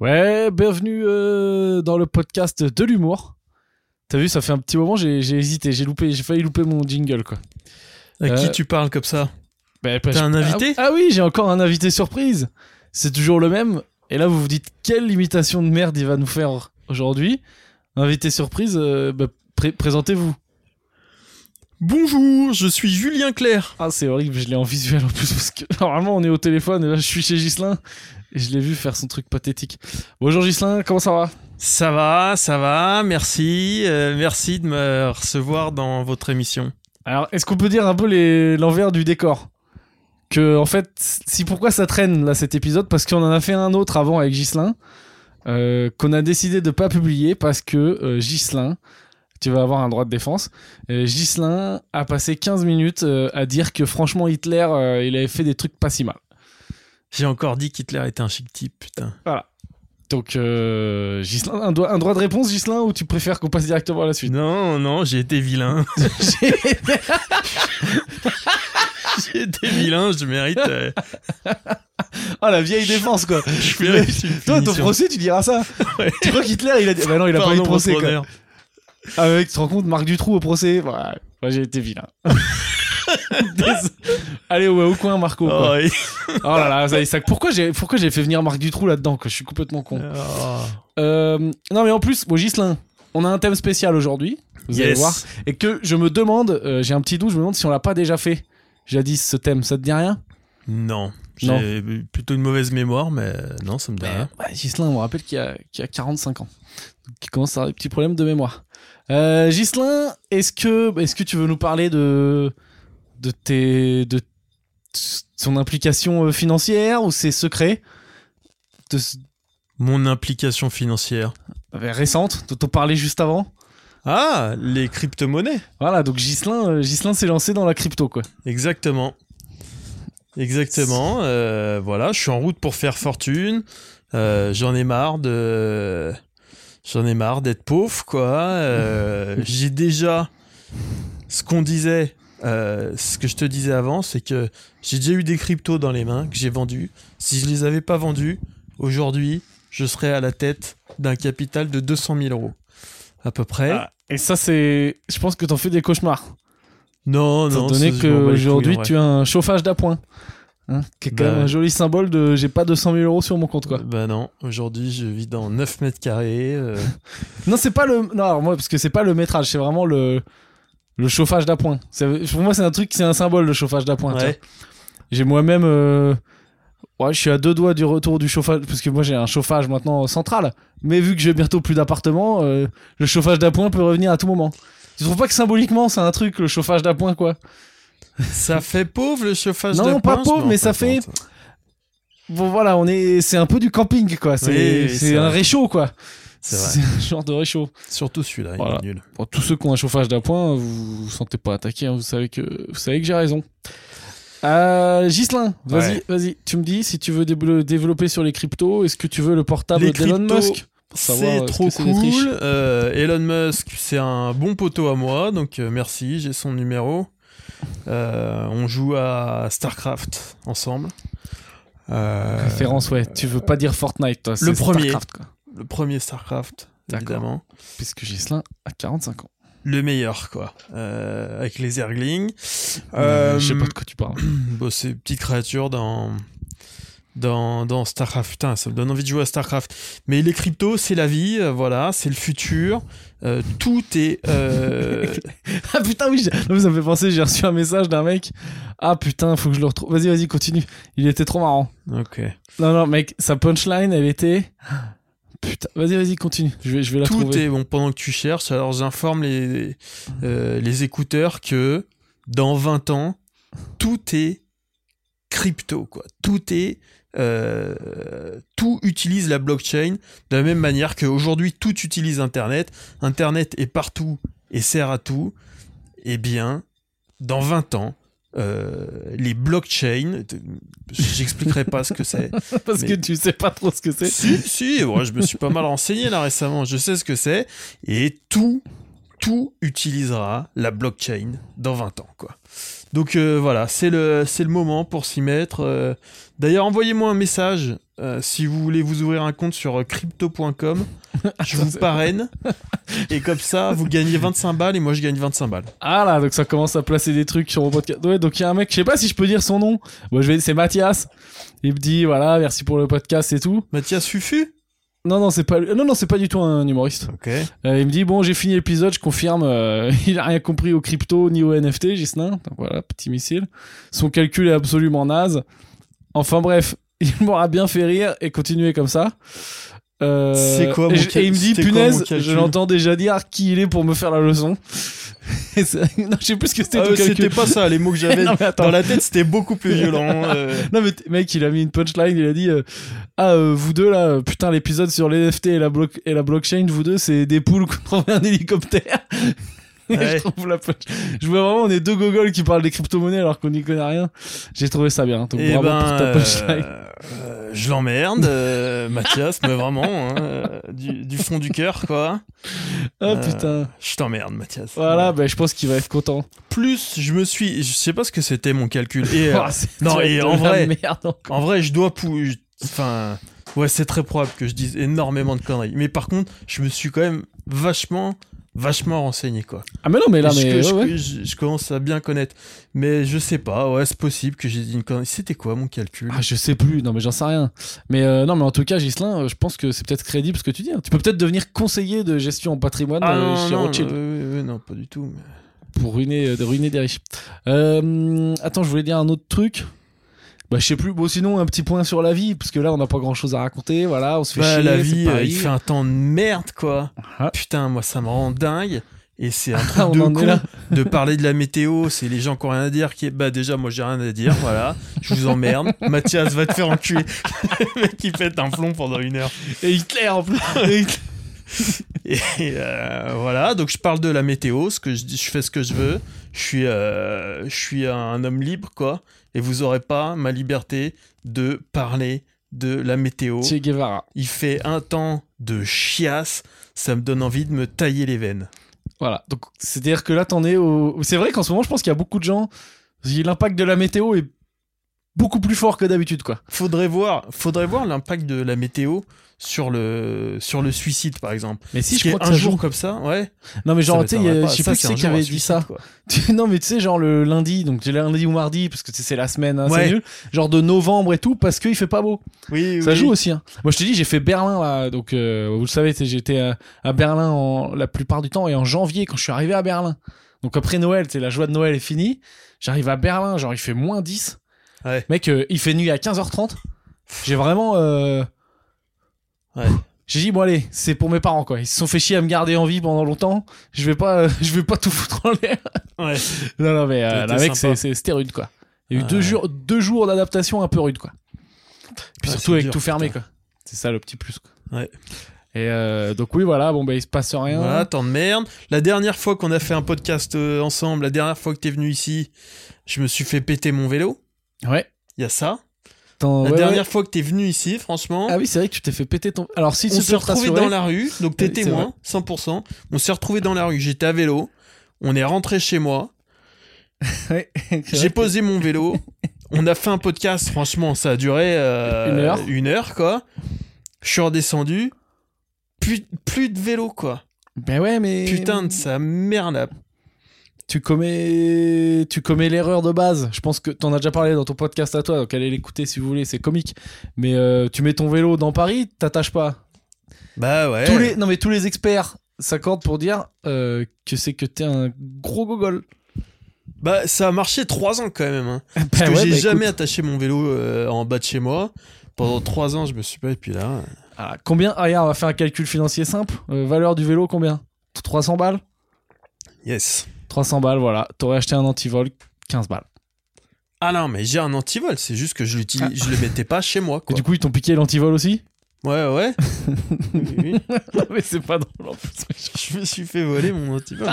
Ouais, bienvenue euh, dans le podcast de l'humour. T'as vu, ça fait un petit moment, j'ai j'ai hésité, j'ai loupé, j'ai failli louper mon jingle quoi. À Euh, qui tu parles comme ça? Bah, T'as un invité? Ah, ah oui, j'ai encore un invité surprise. C'est toujours le même. Et là, vous vous dites quelle imitation de merde il va nous faire aujourd'hui? Invité surprise, euh, bah, pré- présentez-vous. Bonjour, je suis Julien Clerc. Ah, c'est horrible, je l'ai en visuel en plus parce que normalement on est au téléphone et là je suis chez Gislin et je l'ai vu faire son truc pathétique. Bonjour Gislin, comment ça va? Ça va, ça va, merci. euh, merci de me recevoir dans votre émission. Alors, est-ce qu'on peut dire un peu l'envers du décor? Que, en fait, si pourquoi ça traîne là cet épisode? Parce qu'on en a fait un autre avant avec Gislin, euh, qu'on a décidé de pas publier parce que euh, Gislin, tu vas avoir un droit de défense, euh, Gislin a passé 15 minutes euh, à dire que franchement Hitler, euh, il avait fait des trucs pas si mal. J'ai encore dit qu'Hitler était un chic type, putain. Donc, euh, un, doigt- un droit de réponse, Gislin, ou tu préfères qu'on passe directement à la suite? Non, non, j'ai été vilain. j'ai été vilain, je mérite. euh, Ah, la vieille défense, quoi je une Toi, ton procès, tu diras ça Ouais. Tu crois qu'Hitler, il a dit... Bah non, il a pas eu de Pardon, procès, quoi. Ah mec, tu te rends compte, Marc Dutroux au procès ouais, j'ai été vilain. Allez, ouais, au coin, Marco. Oh, oui. Oh là là, ça, ça- pourquoi j'ai pourquoi j'ai fait venir Marc Dutroux là-dedans Je suis complètement con. Oh. Euh, non mais en plus, bon, Gislin, on a un thème spécial aujourd'hui, vous allez voir, et que je me demande, euh, j'ai un petit doute, je me demande si on l'a pas déjà fait. Jadis, ce thème, ça te dit rien? Non, Non. j'ai plutôt une mauvaise mémoire, mais non, ça me dit rien. Ouais, Gislin, on me rappelle qu'il a, qu'il a 45 ans. Donc, il commence à avoir des petits problèmes de mémoire. Euh, Gislin, est-ce que, est-ce que tu veux nous parler de, de tes, de son implication euh, financière ou c'est secret de, Mon implication financière. euh, récente dont on parlait juste avant Ah, les crypto-monnaies. Voilà, donc Gislin, euh, Gislin s'est lancé dans la crypto quoi. Exactement. Exactement. euh, voilà, je suis en route pour faire fortune. Euh, J'en ai marre de. J'en ai marre d'être pauvre, quoi. Euh, J'ai déjà. Ce qu'on disait, euh, ce que je te disais avant, c'est que j'ai déjà eu des cryptos dans les mains que j'ai vendus. Si je les avais pas vendus, aujourd'hui, je serais à la tête d'un capital de 200 000 euros. À peu près. Ah, et ça c'est, je pense que t'en fais des cauchemars. non, Étant non. donné bats les qu'aujourd'hui tu as un chauffage d'appoint. Hein, qui est quand Bah même un joli symbole de j'ai pas 200 000 euros sur mon compte quoi. Bah non, aujourd'hui je vis dans 9 mètres carrés. euh, Non, c'est pas le. Non, alors moi, parce que c'est pas le métrage, c'est vraiment le le chauffage d'appoint. Pour moi, c'est un truc, c'est un symbole le chauffage d'appoint. ouais. J'ai moi-même. euh, Ouais, je suis à deux doigts du retour du chauffage, parce que moi j'ai un chauffage maintenant central. Mais vu que j'ai bientôt plus d'appartement, euh, le chauffage d'appoint peut revenir à tout moment. Tu trouves pas que symboliquement c'est un truc, le chauffage d'appoint, quoi? Ça fait pauvre le chauffage Non, d'appoint, pas je pauvre, mais ça fait-. Bon voilà, on est, c'est un peu du camping, quoi. C'est Oui, oui, un réchaud, quoi. C'est un genre de réchaud. Surtout celui-là, Voilà. il est nul. Bon, tous ceux qui ont un chauffage d'appoint, vous vous sentez pas attaqué, hein, vous savez que vous savez que j'ai raison. Euh, Gislin, vas-y, Ouais. vas-y. Tu me dis si tu veux développer sur les cryptos, est-ce que tu veux le portable d'Elon Musk? C'est est-ce trop triches cool. Euh, Elon Musk, c'est un bon poteau à moi, donc euh, merci, j'ai son numéro. Euh, on joue à StarCraft ensemble. Euh, Référence, ouais. Tu veux pas dire Fortnite, toi. c'est premier. Starcraft, quoi. Le premier StarCraft, D'accord. évidemment. Puisque Gislin a 45 ans. Le meilleur, quoi. Euh, avec les Zerglings. Euh, je sais pas de quoi tu parles. Bon, c'est une petite créature dans, dans, dans StarCraft. Putain, ça me donne envie de jouer à StarCraft. Mais les cryptos, c'est la vie, euh, voilà, c'est le futur. Euh, tout est. euh, ah putain, oui, non, ça me fait penser, j'ai reçu un message d'un mec. Ah putain, faut que je le retrouve. Vas-y, vas-y, continue. Il était trop marrant. ok. Non, non, mec, sa punchline, elle était. Putain, vas-y, vas-y, continue. Je vais, je vais la Tout trouver. est bon pendant que tu cherches. Alors, j'informe les, euh, les écouteurs que dans 20 ans, tout est crypto, quoi. Tout est. euh, tout utilise la blockchain de la même manière qu'aujourd'hui tout utilise Internet. Internet est partout et sert à tout. Eh bien, dans 20 ans, euh, les blockchains, j'expliquerai pas ce que c'est. Parce que tu sais pas trop ce que c'est. Si, si, ouais, je me suis pas mal renseigné là récemment, je sais ce que c'est. Et tout, tout utilisera la blockchain dans 20 ans, quoi. Donc euh, voilà, c'est le, c'est le moment pour s'y mettre. euh. D'ailleurs, envoyez-moi un message euh, si vous voulez vous ouvrir un compte sur euh, crypto.com, je vous parraine. et comme ça, vous gagnez 25 balles et moi je gagne 25 balles. Ah là, donc ça commence à placer des trucs sur mon podcast. Ouais, donc il y a un mec, je sais pas si je peux dire son nom. Bon, je vais, c'est Mathias. Il me dit voilà, merci pour le podcast et tout. Mathias Fufu? Non, non, c'est pas, non, non, c'est pas du tout un humoriste. Ok. Euh, il me dit bon, j'ai fini l'épisode, je confirme. euh, il a rien compris au crypto ni au NFT, Gislin. Donc voilà, petit missile. Son calcul est absolument naze. Enfin bref, il m'aura bien fait rire et continuer comme ça. Euh, C'est quoi, mon et, et il me dit punaise, je l'entends déjà dire qui il est pour me faire la leçon. Non, je sais plus ce que c'était Ah, c'était pas ça, les mots que j'avais dans la tête, c'était beaucoup plus violent. euh. Non mais mec, il a mis une punchline, il a dit euh, ah vous deux là, putain l'épisode sur les NFT et la et la blockchain, vous deux c'est des poules contre un hélicoptère. Et Ouais. je trouve la punch. Je vois vraiment on est deux gogoles qui parlent des crypto-monnaies alors qu'on n'y connaît rien. J'ai trouvé ça bien. Donc Eh bravo ben, pour ta punchline. euh, euh, je l'emmerde, euh, Mathias, mais vraiment, hein, euh, du, du fond du cœur, quoi. Ah euh, putain. Je t'emmerde, Mathias. Voilà, bah, je pense qu'il va être content. Plus, je me suis, je sais pas ce que c'était mon calcul. Et c'est- non, et en vrai- merde en vrai, je dois pou, enfin, ouais, c'est très probable que je dise énormément de conneries. Mais par contre, je me suis quand même vachement, vachement renseigné, quoi. Ah mais non mais là je, mais je- ouais, ouais. je- je commence à bien connaître. Mais je sais pas, ouais, c'est possible que j'ai dit une connerie. C'était quoi mon calcul? Ah, je sais plus, non mais j'en sais rien. Mais euh, non mais en tout cas Gislin, euh, je pense que c'est peut-être crédible ce que tu dis. hein. Tu peux peut-être devenir conseiller de gestion en patrimoine Ah euh, non, chez non, Rothschild. euh, non, pas du tout. mais- pour ruiner, de ruiner des riches. Attends, je voulais dire un autre truc. Bah, je sais plus. Bon, sinon, un petit point sur la vie, parce que là, on n'a pas grand chose à raconter. Voilà, on se fait Bah, chier. la vie, euh, il fait un temps de merde, quoi. Ah. Putain, moi, ça me rend dingue. Et c'est un truc de con là. de parler de la météo. C'est les gens qui ont rien à dire. Qui... Bah, déjà, moi, j'ai rien à dire. Voilà. Je vous emmerde. Mathias va te faire enculer. Le mec, il pète un plomb pendant une heure. Et Hitler en plus. Et euh, voilà. Donc, je parle de la météo. Ce que je dis, je fais ce que je veux. Je suis, euh, je suis un homme libre, quoi. Et vous aurez pas ma liberté de parler de la météo. Che Guevara. Il fait un temps de chiasse, ça me donne envie de me tailler les veines. Voilà. Donc, c'est-à-dire que là, t'en es au. C'est vrai qu'en ce moment, je pense qu'il y a beaucoup de gens. L'impact de la météo est beaucoup plus fort que d'habitude, quoi. Faudrait voir, faudrait voir l'impact de la météo sur le sur le suicide par exemple. Mais si, je crois ça jour comme ça, ouais. Non, mais genre, tu sais, je sais plus qui c'est c'est un avait un dit ça. non mais tu sais genre le lundi donc j'ai lundi ou mardi parce que c'est la semaine hein, c'est nul. Genre de novembre et tout parce qu'il fait pas beau. Oui, ça joue aussi hein. moi je te dis j'ai fait Berlin là donc euh, vous le savez j'étais à, Berlin en, la plupart du temps et en janvier quand je suis arrivé à Berlin. Donc après Noël sais la joie de Noël est finie. J'arrive à Berlin genre il fait moins 10 Ouais. mec euh, il fait nuit à 15h30 j'ai vraiment euh, Ouais. j'ai dit bon allez c'est pour mes parents quoi ils se sont fait chier à me garder en vie pendant longtemps je vais pas euh, je vais pas tout foutre en l'air Ouais. non, non, mais euh, là, mec, sympa. c'est- c'est- c'était rude, quoi. Il y a eu Ah deux, ouais. jours, deux jours d'adaptation un peu rude, quoi. Puis Ouais, surtout avec dur, tout fermé, putain. quoi. C'est ça le petit plus, quoi. Ouais. Et euh, donc, oui, voilà, bon, bah, il se passe rien. Voilà, tant de merde. La dernière fois qu'on a fait un podcast euh, ensemble, la dernière fois que t'es venu ici, je me suis fait péter mon vélo. Ouais. Il y a ça. Attends, La ouais, dernière ouais. fois que t'es venu ici, franchement, Ah oui, c'est vrai que tu t'es fait péter ton. Alors, si on tu s'est rassurer- dans la rue, donc t'es témoin, 100%. On s'est retrouvés dans la rue, j'étais à vélo, on est rentré chez moi, Ouais, j'ai posé mon vélo, on a fait un podcast, franchement, ça a duré euh, Une heure. une heure, quoi. Je suis redescendu, plus, plus de vélo, quoi. Ben ouais, mais. Putain de sa merde. Tu commets, tu commets l'erreur de base. Je pense que t'en as déjà parlé dans ton podcast à toi, donc allez l'écouter si vous voulez, c'est comique. Mais euh, tu mets ton vélo dans Paris, t'attaches pas. Bah ouais. Tous les, non mais tous les experts s'accordent pour dire euh, que c'est que t'es un gros gogol. Bah ça a marché trois ans quand même. hein. Parce Bah que ouais, j'ai bah jamais écoute. attaché mon vélo euh, en bas de chez moi. Pendant trois ans, je me suis pas. Et puis là. Ah, combien Ah, regarde, on va faire un calcul financier simple. Valeur du vélo, combien? 300 balles? Yes. 300 balles, voilà. T'aurais acheté un antivol, 15 balles. Ah non, mais j'ai un antivol. C'est juste que je l'utilise, je le mettais pas chez moi. Et du coup, ils t'ont piqué l'antivol aussi? Ouais, ouais. Oui, oui. Mais c'est pas drôle en plus. Je me suis fait voler mon antivol.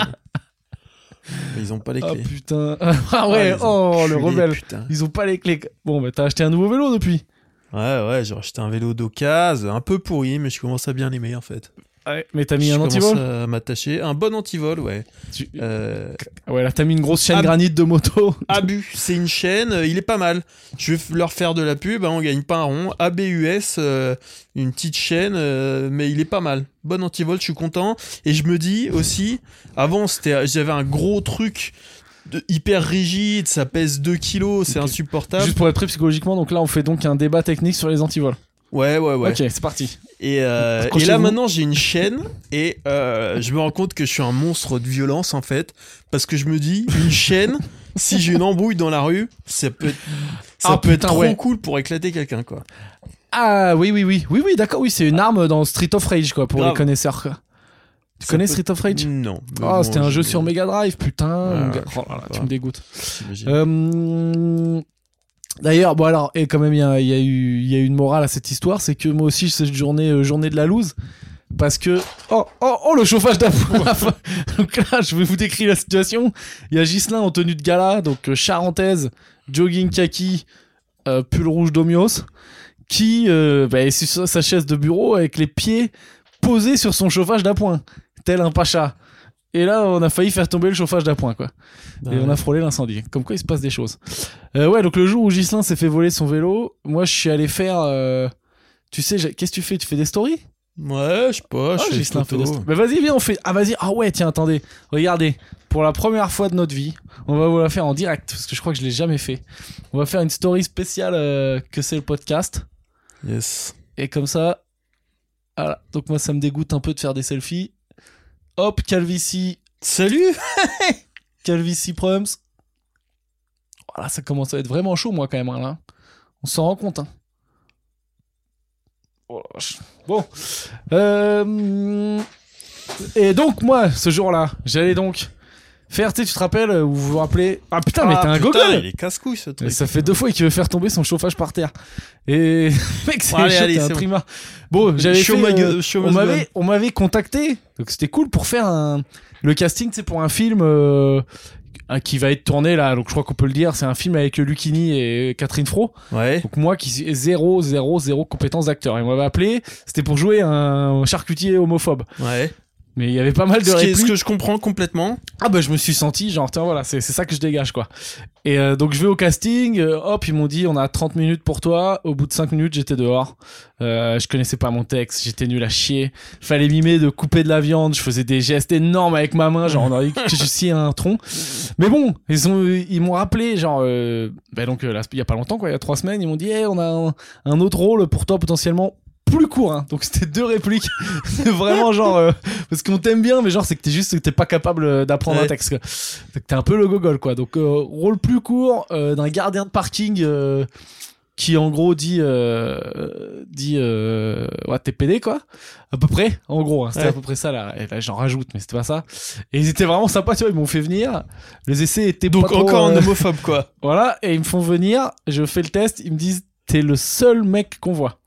Mais ils ont pas les Ah clés. putain. Ah ouais, les oh le rebelle. Putain. Ils ont pas les clés. Bon, bah t'as acheté un nouveau vélo depuis. Ouais, ouais, j'ai acheté un vélo d'occasion, un peu pourri, mais je commence à bien l'aimer en fait. Ouais, mais t'as mis je un antivol à m'attacher. Un bon antivol, ouais. Tu- Euh, Ouais, là, t'as mis une grosse chaîne Ah. granite de moto. Abu, c'est une chaîne, euh, il est pas mal. Je vais leur faire de la pub, hein, on gagne pas un rond. ABUS, euh, une petite chaîne, mais il est pas mal. Bon antivol, je suis content. Et je me dis aussi, avant c'était, j'avais un gros truc de- hyper rigide, ça pèse 2 kilos, c'est insupportable. Juste pour être prêt psychologiquement, donc là, on fait donc un débat technique sur les antivols. Ouais, ouais, ouais. Ok, c'est parti. Et, euh, et là maintenant j'ai une chaîne et euh, je me rends compte que je suis un monstre de violence en fait parce que je me dis une chaîne si j'ai une embrouille dans la rue ça peut être, ça Ah, peut putain, être trop ouais. cool pour éclater quelqu'un quoi. Ah oui, oui, oui. Oui, oui, d'accord, oui, c'est une arme dans Street of Rage, quoi, pour Grave. les connaisseurs, quoi. Tu Ça connais peut- Street of Rage? Non. Ah, bon, c'était un jeu je- sur Mega Drive, putain. Mon gars. sais Oh là là, tu me dégoûtes. Euh, D'ailleurs, bon alors, et quand même, il y a, eu, une morale à cette histoire, c'est que moi aussi, cette journée, euh, journée de la loose, parce que oh, oh, oh, le chauffage d'appoint. donc là, je vais vous décrire la situation. Il y a Gislin en tenue de gala, donc euh, charentaise, jogging kaki, euh, pull rouge d'Omios, qui bah, est sur sa chaise de bureau avec les pieds posés sur son chauffage d'appoint, tel un pacha. Et là, on a failli faire tomber le chauffage d'appoint, quoi. Et on a frôlé l'incendie. Comme quoi, il se passe des choses. Euh, ouais, donc le jour où Gislin s'est fait voler son vélo, moi, je suis allé faire. euh, Tu sais, qu'est-ce que tu fais? Tu fais des stories? Ouais, je sais pas, Ah, je fais des stories. Bah, vas-y, viens, on fait. Ah, vas-y. Ah, ouais, tiens, attendez. Regardez. Pour la première fois de notre vie, on va vous la faire en direct, parce que je crois que je l'ai jamais fait. On va faire une story spéciale euh, que c'est le podcast. Yes. Et comme ça. Voilà. Donc, moi, ça me dégoûte un peu de faire des selfies. Hop, calvitie. Salut Calvitie Prums. Voilà, ça commence à être vraiment chaud, moi, quand même, hein, là. On s'en rend compte, hein. Oh la vache. Bon. Euh, Et donc, moi, ce jour-là, j'allais donc faire, tu sais, tu te rappelles, euh, où vous vous rappelez. Ah putain, mais Ah, t'es un gogol Il est casse-couille ce truc. ça fait deux fois qu'il veut faire tomber son chauffage par terre. Et mec, c'est un c'est bon. j'avais fait, euh, on m'avait on m'avait contacté. Donc c'était cool pour faire un le casting, c'est pour un film euh, qui va être tourné là. Donc je crois qu'on peut le dire, c'est un film avec Lucini et Catherine Fro. Ouais. Donc moi qui suis zéro zéro zéro compétence d'acteur. Et on m'avait appelé, c'était pour jouer un charcutier homophobe. Ouais. Mais il y avait pas mal de Ce, qui est- ce que je comprends complètement. Ah bah je me suis senti genre tiens voilà c'est c'est ça que je dégage quoi. Et euh, donc je vais au casting, euh, hop ils m'ont dit on a 30 minutes pour toi. Au bout de 5 minutes j'étais dehors. Euh, je connaissais pas mon texte, j'étais nul à chier. Fallait mimer de couper de la viande, je faisais des gestes énormes avec ma main genre on aurait que je sciais un tronc. Mais bon ils ont ils m'ont rappelé genre euh, bah donc euh, là il y a pas longtemps quoi il y a 3 semaines ils m'ont dit Eh, on a un, un autre rôle pour toi potentiellement plus court hein. donc c'était deux répliques. Vraiment genre euh, parce qu'on t'aime bien mais genre c'est que t'es juste t'es pas capable euh, d'apprendre un texte. Fait que t'es un peu le gogol quoi. Donc euh, rôle plus court euh, d'un gardien de parking euh, qui en gros dit euh, dit euh, ouais t'es pédé quoi. À peu près en gros hein, c'était Ouais. à peu près ça là, Et là, j'en rajoute mais c'était pas ça. Et ils étaient vraiment sympas tu vois. Ils m'ont fait venir. Les essais étaient Donc pas encore euh, homophobe quoi. voilà, et ils me font venir, je fais le test, ils me disent T'es le seul mec qu'on voit.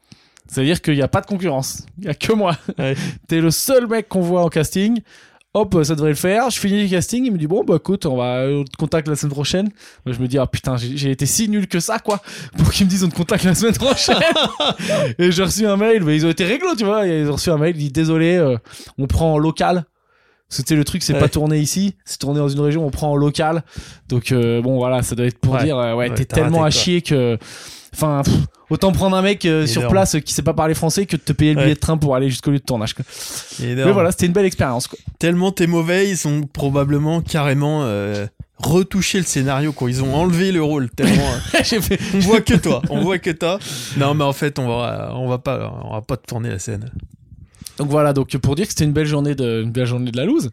C'est-à-dire qu'il n'y a pas de concurrence. Il n'y a que moi. Ouais. T'es le seul mec qu'on voit en casting. Hop, ça devrait le faire. Je finis le casting. Il me dit Bon, bah écoute, on va on te contacte la semaine prochaine. Moi, je me dis Ah putain, j'ai été si nul que ça, quoi. Pour qu'ils me disent On te contacte la semaine prochaine. et j'ai reçu un mail. Mais ils ont été réglo, tu vois. Ils ont reçu un mail. Ils disent Désolé, euh, on prend en local. C'était le truc, c'est Ouais. pas tourné ici, c'est tourné dans une région, on prend en local. Donc euh, bon voilà, ça doit être pour Ouais. dire euh, ouais, t'es tellement raté, à chier que enfin pff, autant prendre un mec euh, sur place euh, qui sait pas parler français que de te payer le Ouais. billet de train pour aller jusqu'au lieu de tournage. Quoi. Mais voilà, c'était une belle expérience quoi. Tellement t'es mauvais, ils ont probablement carrément euh, retouché le scénario quoi. Ils ont enlevé le rôle tellement. fait on voit que toi, on voit que toi. Non mais en fait on va, on va pas, on va pas te tourner la scène. Donc voilà, donc pour dire que c'était une belle journée de une belle journée de la loose.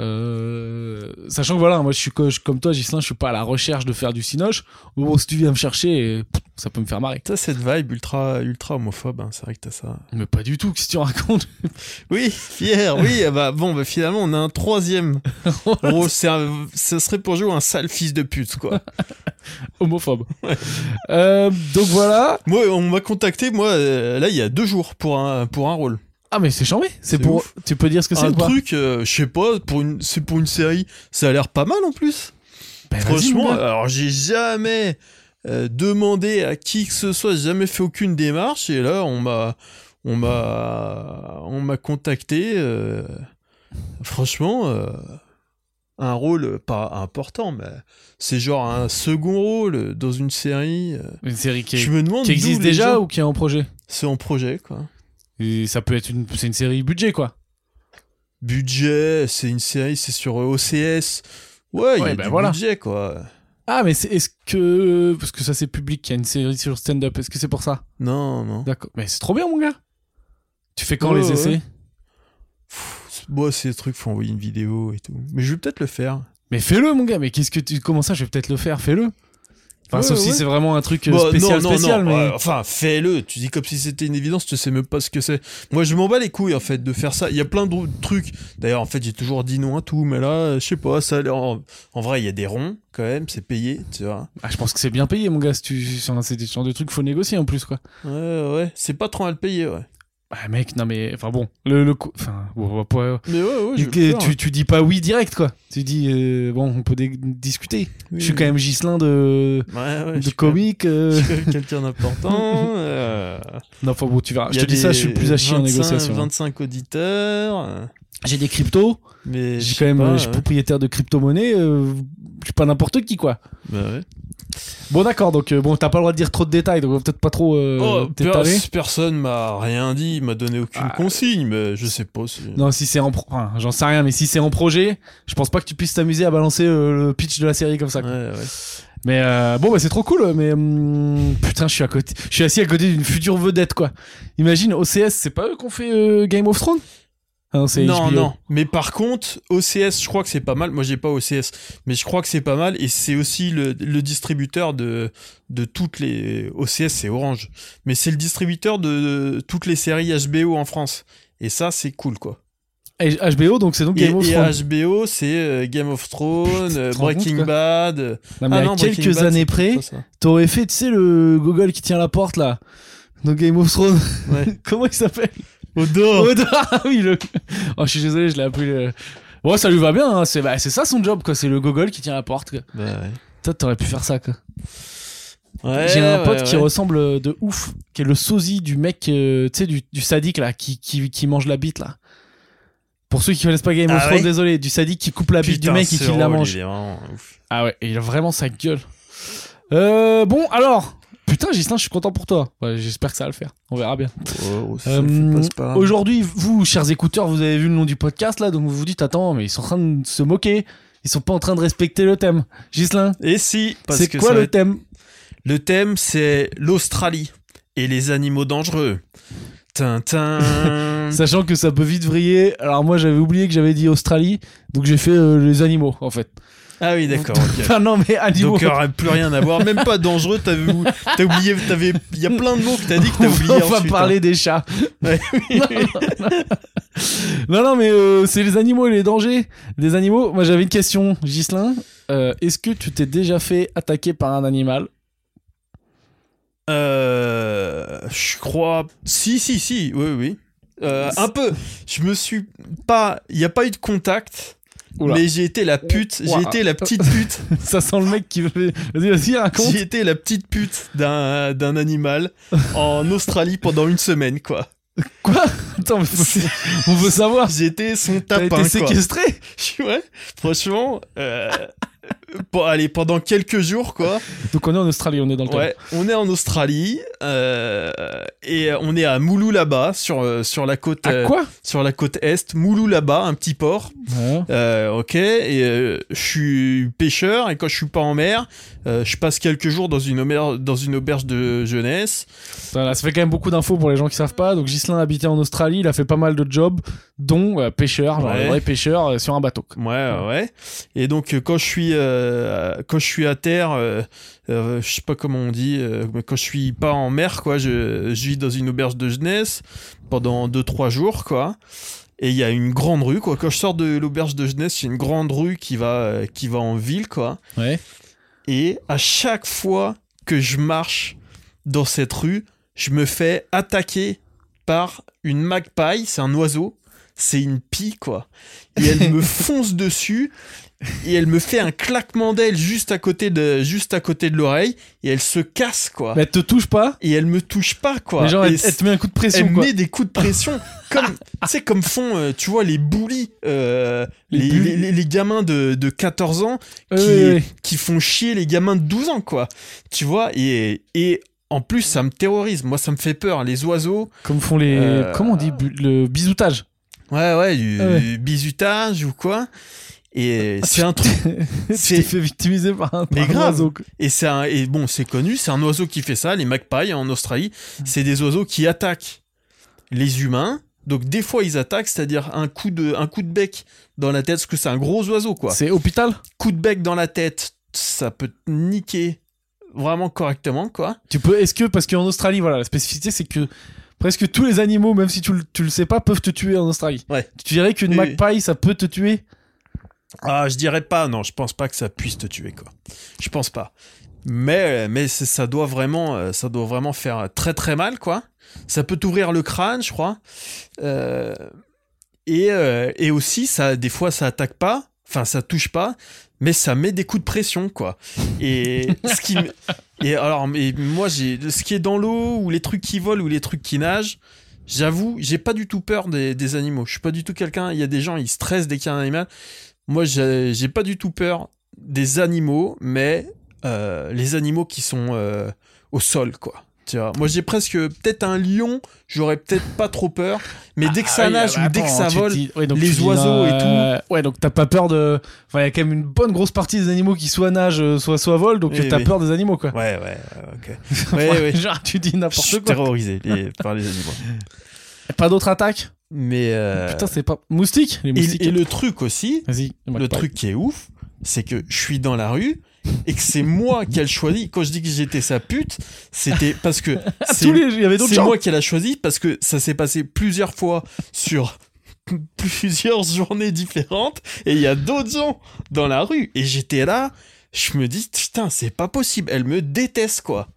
Euh, sachant que voilà, moi je suis comme toi, Gislain, je suis pas à la recherche de faire du cinoche. Bon, si tu viens me chercher, ça peut me faire marrer. T'as cette vibe ultra, ultra homophobe, hein, c'est vrai que t'as ça. Mais pas du tout, qu'est-ce que tu racontes? Oui, fier, oui, ah bah bon, bah finalement on a un troisième rôle, c'est un- ce serait pour jouer un sale fils de pute quoi. Homophobe. Euh, donc voilà. moi on m'a contacté, moi euh, là il y a deux jours pour un, pour un rôle. Ah mais c'est chambé. C'est pour. ouf. Tu peux dire ce que c'est un truc, euh, je sais pas, pour une, c'est pour une série, ça a l'air pas mal en plus. Ben, Franchement, alors j'ai jamais euh, demandé à qui que ce soit, j'ai jamais fait aucune démarche et là on m'a on m'a on m'a contacté. euh, franchement, euh, un rôle pas important, mais c'est genre un second rôle dans une série. Une série qui, est- Je me demande qui existe déjà gens- ou qui est en projet? C'est en projet quoi. Et ça peut être une, c'est une série budget quoi. Budget, c'est une série, c'est sur OCS. Ouais, il y Ouais, a bah du voilà. budget quoi. Ah mais c'est, est-ce que parce que ça c'est public qu'il y a une série sur stand-up, est-ce que c'est pour ça? Non, non. D'accord. Mais c'est trop bien mon gars. Tu fais quand Ouais, les ouais. essais? Pff, Bon, c'est des trucs, faut envoyer une vidéo et tout. Mais je vais peut-être le faire. Mais fais-le mon gars. Mais qu'est-ce que tu comment ça Je vais peut-être le faire? Fais-le. Enfin Ouais, sauf si c'est vraiment un truc euh, Bah, spécial non, non, spécial non. mais. Enfin, fais-le. Tu dis comme si c'était une évidence, tu sais même pas ce que c'est. Moi, je m'en bats les couilles, en fait, de faire ça. Il y a plein de trucs. D'ailleurs, en fait, j'ai toujours dit non à tout, mais là, je sais pas, ça a l'air- En... en vrai, il y a des ronds, quand même, c'est payé, tu vois. Ah, je pense que c'est bien payé mon gars. Si tu c'est des genres de trucs faut négocier en plus quoi. Ouais, ouais, c'est pas trop mal payé, ouais. Ah mec non mais enfin bon le le enfin on va pas- Mais ouais, ouais, je tu, tu, tu dis pas oui direct quoi. Tu dis euh, bon on peut discuter. Oui, Je suis quand même Gislin de Ouais, de comique. euh. quelqu'un d'important. euh, Non enfin bon tu verras. Je te dis ça je suis plus à chier en 25 négociation. 25 auditeurs. J'ai des cryptos. Mais J'ai je quand même pas, je suis ouais. propriétaire de crypto-monnaie. euh, je suis pas n'importe qui quoi. Bah ouais. Bon d'accord donc euh, bon t'as pas le droit de dire trop de détails donc peut-être pas trop euh, Oh, per- personne m'a rien dit, m'a donné aucune Ah. consigne, mais je sais pas si. Non, si c'est en pro... enfin, j'en sais rien, mais si c'est en projet, je pense pas que tu puisses t'amuser à balancer euh, le pitch de la série comme ça. Ouais, ouais. Mais euh, bon, bah c'est trop cool. Mais hum, putain, je suis à côté, je suis assis à côté d'une future vedette quoi. Imagine OCS, c'est pas eux qu'on fait euh, Game of Thrones? Ah non, Non, HBO. non. Mais par contre, OCS, je crois que c'est pas mal. Moi, j'ai pas OCS, mais je crois que c'est pas mal. Et c'est aussi le, le distributeur de, de toutes les. OCS, c'est Orange. Mais c'est le distributeur de, de toutes les séries HBO en France. Et ça, c'est cool, quoi. Et HBO, donc c'est donc Et, Game of et Thrones. HBO, c'est euh, Game of Thrones, compte, Breaking Bad. Non, mais ah à non, Breaking quelques Bad, années près, t'aurais fait, tu sais, le Google qui tient la porte là. Donc Game of Thrones. Ouais. Comment il s'appelle? Odor. Oda Ah oui, le. Oh, je suis désolé, je l'ai appelé. Le... Bon, ça lui va bien, hein. c'est bah, c'est ça son job, quoi. C'est le gogol qui tient la porte, quoi. Bah ouais. Toi, t'aurais pu faire ça, quoi. Ouais, J'ai un ouais, pote qui ouais. ressemble de ouf, qui est le sosie du mec, euh, tu sais, du, du sadique, là, qui, qui, qui mange la bite, là. Pour ceux qui connaissent pas Game of Ah Thrones, ouais désolé, du sadique qui coupe la bite du mec et qui la mange. Ah ouais, et il a vraiment sa gueule. Euh, bon, alors. Putain, Gislain, je suis content pour toi. Ouais, J'espère que ça va le faire. On verra bien. Oh, ça Euh, le fait pas, c'est pas grave. Aujourd'hui, vous, chers écouteurs, vous avez vu le nom du podcast là, donc vous vous dites attends, mais ils sont en train de se moquer. Ils sont pas en train de respecter le thème. Gislain, Et si, parce c'est que quoi ça le être- thème? Le thème, c'est l'Australie et les animaux dangereux. Tintin. Sachant que ça peut vite vriller. Alors moi, j'avais oublié que j'avais dit Australie, donc j'ai fait euh, les animaux en fait. Ah oui, d'accord. ok. Enfin non, mais animaux. Donc, il n'y aurait plus rien à voir, même pas dangereux. T'avais T'as oublié, t'avais, il y a plein de mots que t'as dit que t'as on oublié va ensuite. parler des chats. hein. Ouais, oui, oui. Non, non, mais euh, c'est les animaux et les dangers des animaux. Moi, j'avais une question, Gislain. Euh, Est-ce que tu t'es déjà fait attaquer par un animal? Euh, je crois. Si, si, si. Oui, oui. Euh, un peu. Je me suis pas. Il n'y a pas eu de contact. Oula. Mais j'ai été la pute. J'ai été la petite pute. Ça sent le mec qui veut. Vas-y, vas-y, raconte. J'ai été la petite pute d'un d'un animal en Australie pendant une semaine, quoi. Quoi? Attends, mais faut- on veut savoir. J'étais son T'as tapin, été quoi. séquestré? Ouais, franchement, euh, bon, allez, pendant quelques jours, quoi. Donc on est en Australie, on est dans le. Ouais, on est en Australie euh, et on est à Moulou là-bas sur euh, sur la côte À euh, quoi? sur la côte est. Moulou là-bas, un petit port. Ouais. Euh, ok, et euh, je suis pêcheur et quand je suis pas en mer, euh, je passe quelques jours dans une auberge, dans une auberge de jeunesse. Voilà, ça fait quand même beaucoup d'infos pour les gens qui savent pas. Donc Gislain habitait en Australie, il a fait pas mal de jobs, dont euh, pêcheur, genre Ouais. un vrai pêcheur euh, sur un bateau. Ouais, ouais. Et donc euh, quand je suis euh, quand je suis à terre, euh, euh, je sais pas comment on dit, euh, quand je suis pas en mer, quoi, je, je vis dans une auberge de jeunesse pendant 2-3 jours, quoi. Et il y a une grande rue, quoi. Quand je sors de l'auberge de jeunesse, il y a une grande rue qui va euh, qui va en ville, quoi. Ouais. Et à chaque fois que je marche dans cette rue, je me fais attaquer par une magpie, c'est un oiseau. c'est une pie, quoi. Et elle me fonce dessus et elle me fait un claquement d'aile juste à côté de juste à côté de l'oreille et elle se casse quoi. Mais elle te touche pas? Et elle me touche pas quoi. Genre, elle, elle te met un coup de pression, elle quoi. met des coups de pression comme tu sais comme font euh, tu vois les bullies euh, Les les, bullies. les- les gamins de, de 14 ans qui, qui font chier les gamins de 12 ans quoi. Tu vois et et en plus ça me terrorise. Moi ça me fait peur les oiseaux. Comme font les. Euh, Comment on dit Le bisoutage. Ouais ouais du Ah ouais. bisutage ou quoi. Et Ah, c'est un truc C'est- fait victimiser par un, par un grave. oiseau. Et c'est un- et bon, c'est connu, c'est un oiseau qui fait ça, les magpies en Australie, c'est des oiseaux qui attaquent les humains. Donc des fois ils attaquent, c'est-à-dire un coup de un coup de bec dans la tête, parce que c'est un gros oiseau quoi. C'est hôpital? Coup de bec dans la tête, ça peut te niquer vraiment correctement quoi. Tu peux. Est-ce que. Parce qu'en Australie, voilà, la spécificité, c'est que presque tous les animaux, même si tu, le- tu le sais pas, peuvent te tuer en Australie. Ouais. Tu dirais qu'une Oui, oui. magpie, ça peut te tuer? Ah, je dirais pas, non, je pense pas que ça puisse te tuer quoi. Je pense pas. Mais mais c'est- ça doit vraiment euh, ça doit vraiment faire très très mal quoi. Ça peut t'ouvrir le crâne, je crois. Euh, et, euh, et aussi, ça, des fois, ça attaque pas, enfin, ça touche pas, mais ça met des coups de pression, quoi. Et ce qui, et alors, mais moi, j'ai ce qui est dans l'eau ou les trucs qui volent ou les trucs qui nagent. J'avoue, j'ai pas du tout peur des, des animaux. Je suis pas du tout quelqu'un. Il y a des gens, ils stressent dès qu'il y a un animal. Moi, j'ai pas du tout peur des animaux, mais euh, les animaux qui sont euh, au sol, quoi. Tu vois, moi j'ai presque peut-être un lion, j'aurais peut-être pas trop peur, mais dès que ça Ah oui, nage bah ou dès que ça vole, dis- les oiseaux et euh, Ouais, donc t'as pas peur de. Enfin, il y a quand même une bonne grosse partie des animaux qui soit nagent, soit, soit volent, donc Oui, t'as peur des animaux, quoi. ouais, ouais, ok. Ouais, ouais. Genre, tu dis Je n'importe suis quoi. terrorisé les- par les animaux. Pas d'autres attaques Mais euh, Putain, c'est pas. Moustiques Les moustiques. et, et le truc aussi, le truc qui est ouf, c'est que je suis dans la rue et que c'est moi qui ai choisi. Quand je dis que j'étais sa pute, c'était parce que c'est moi qui l'a choisi parce que ça s'est passé plusieurs fois sur plusieurs journées différentes et il y a d'autres gens dans la rue et j'étais là je me dis putain c'est pas possible elle me déteste quoi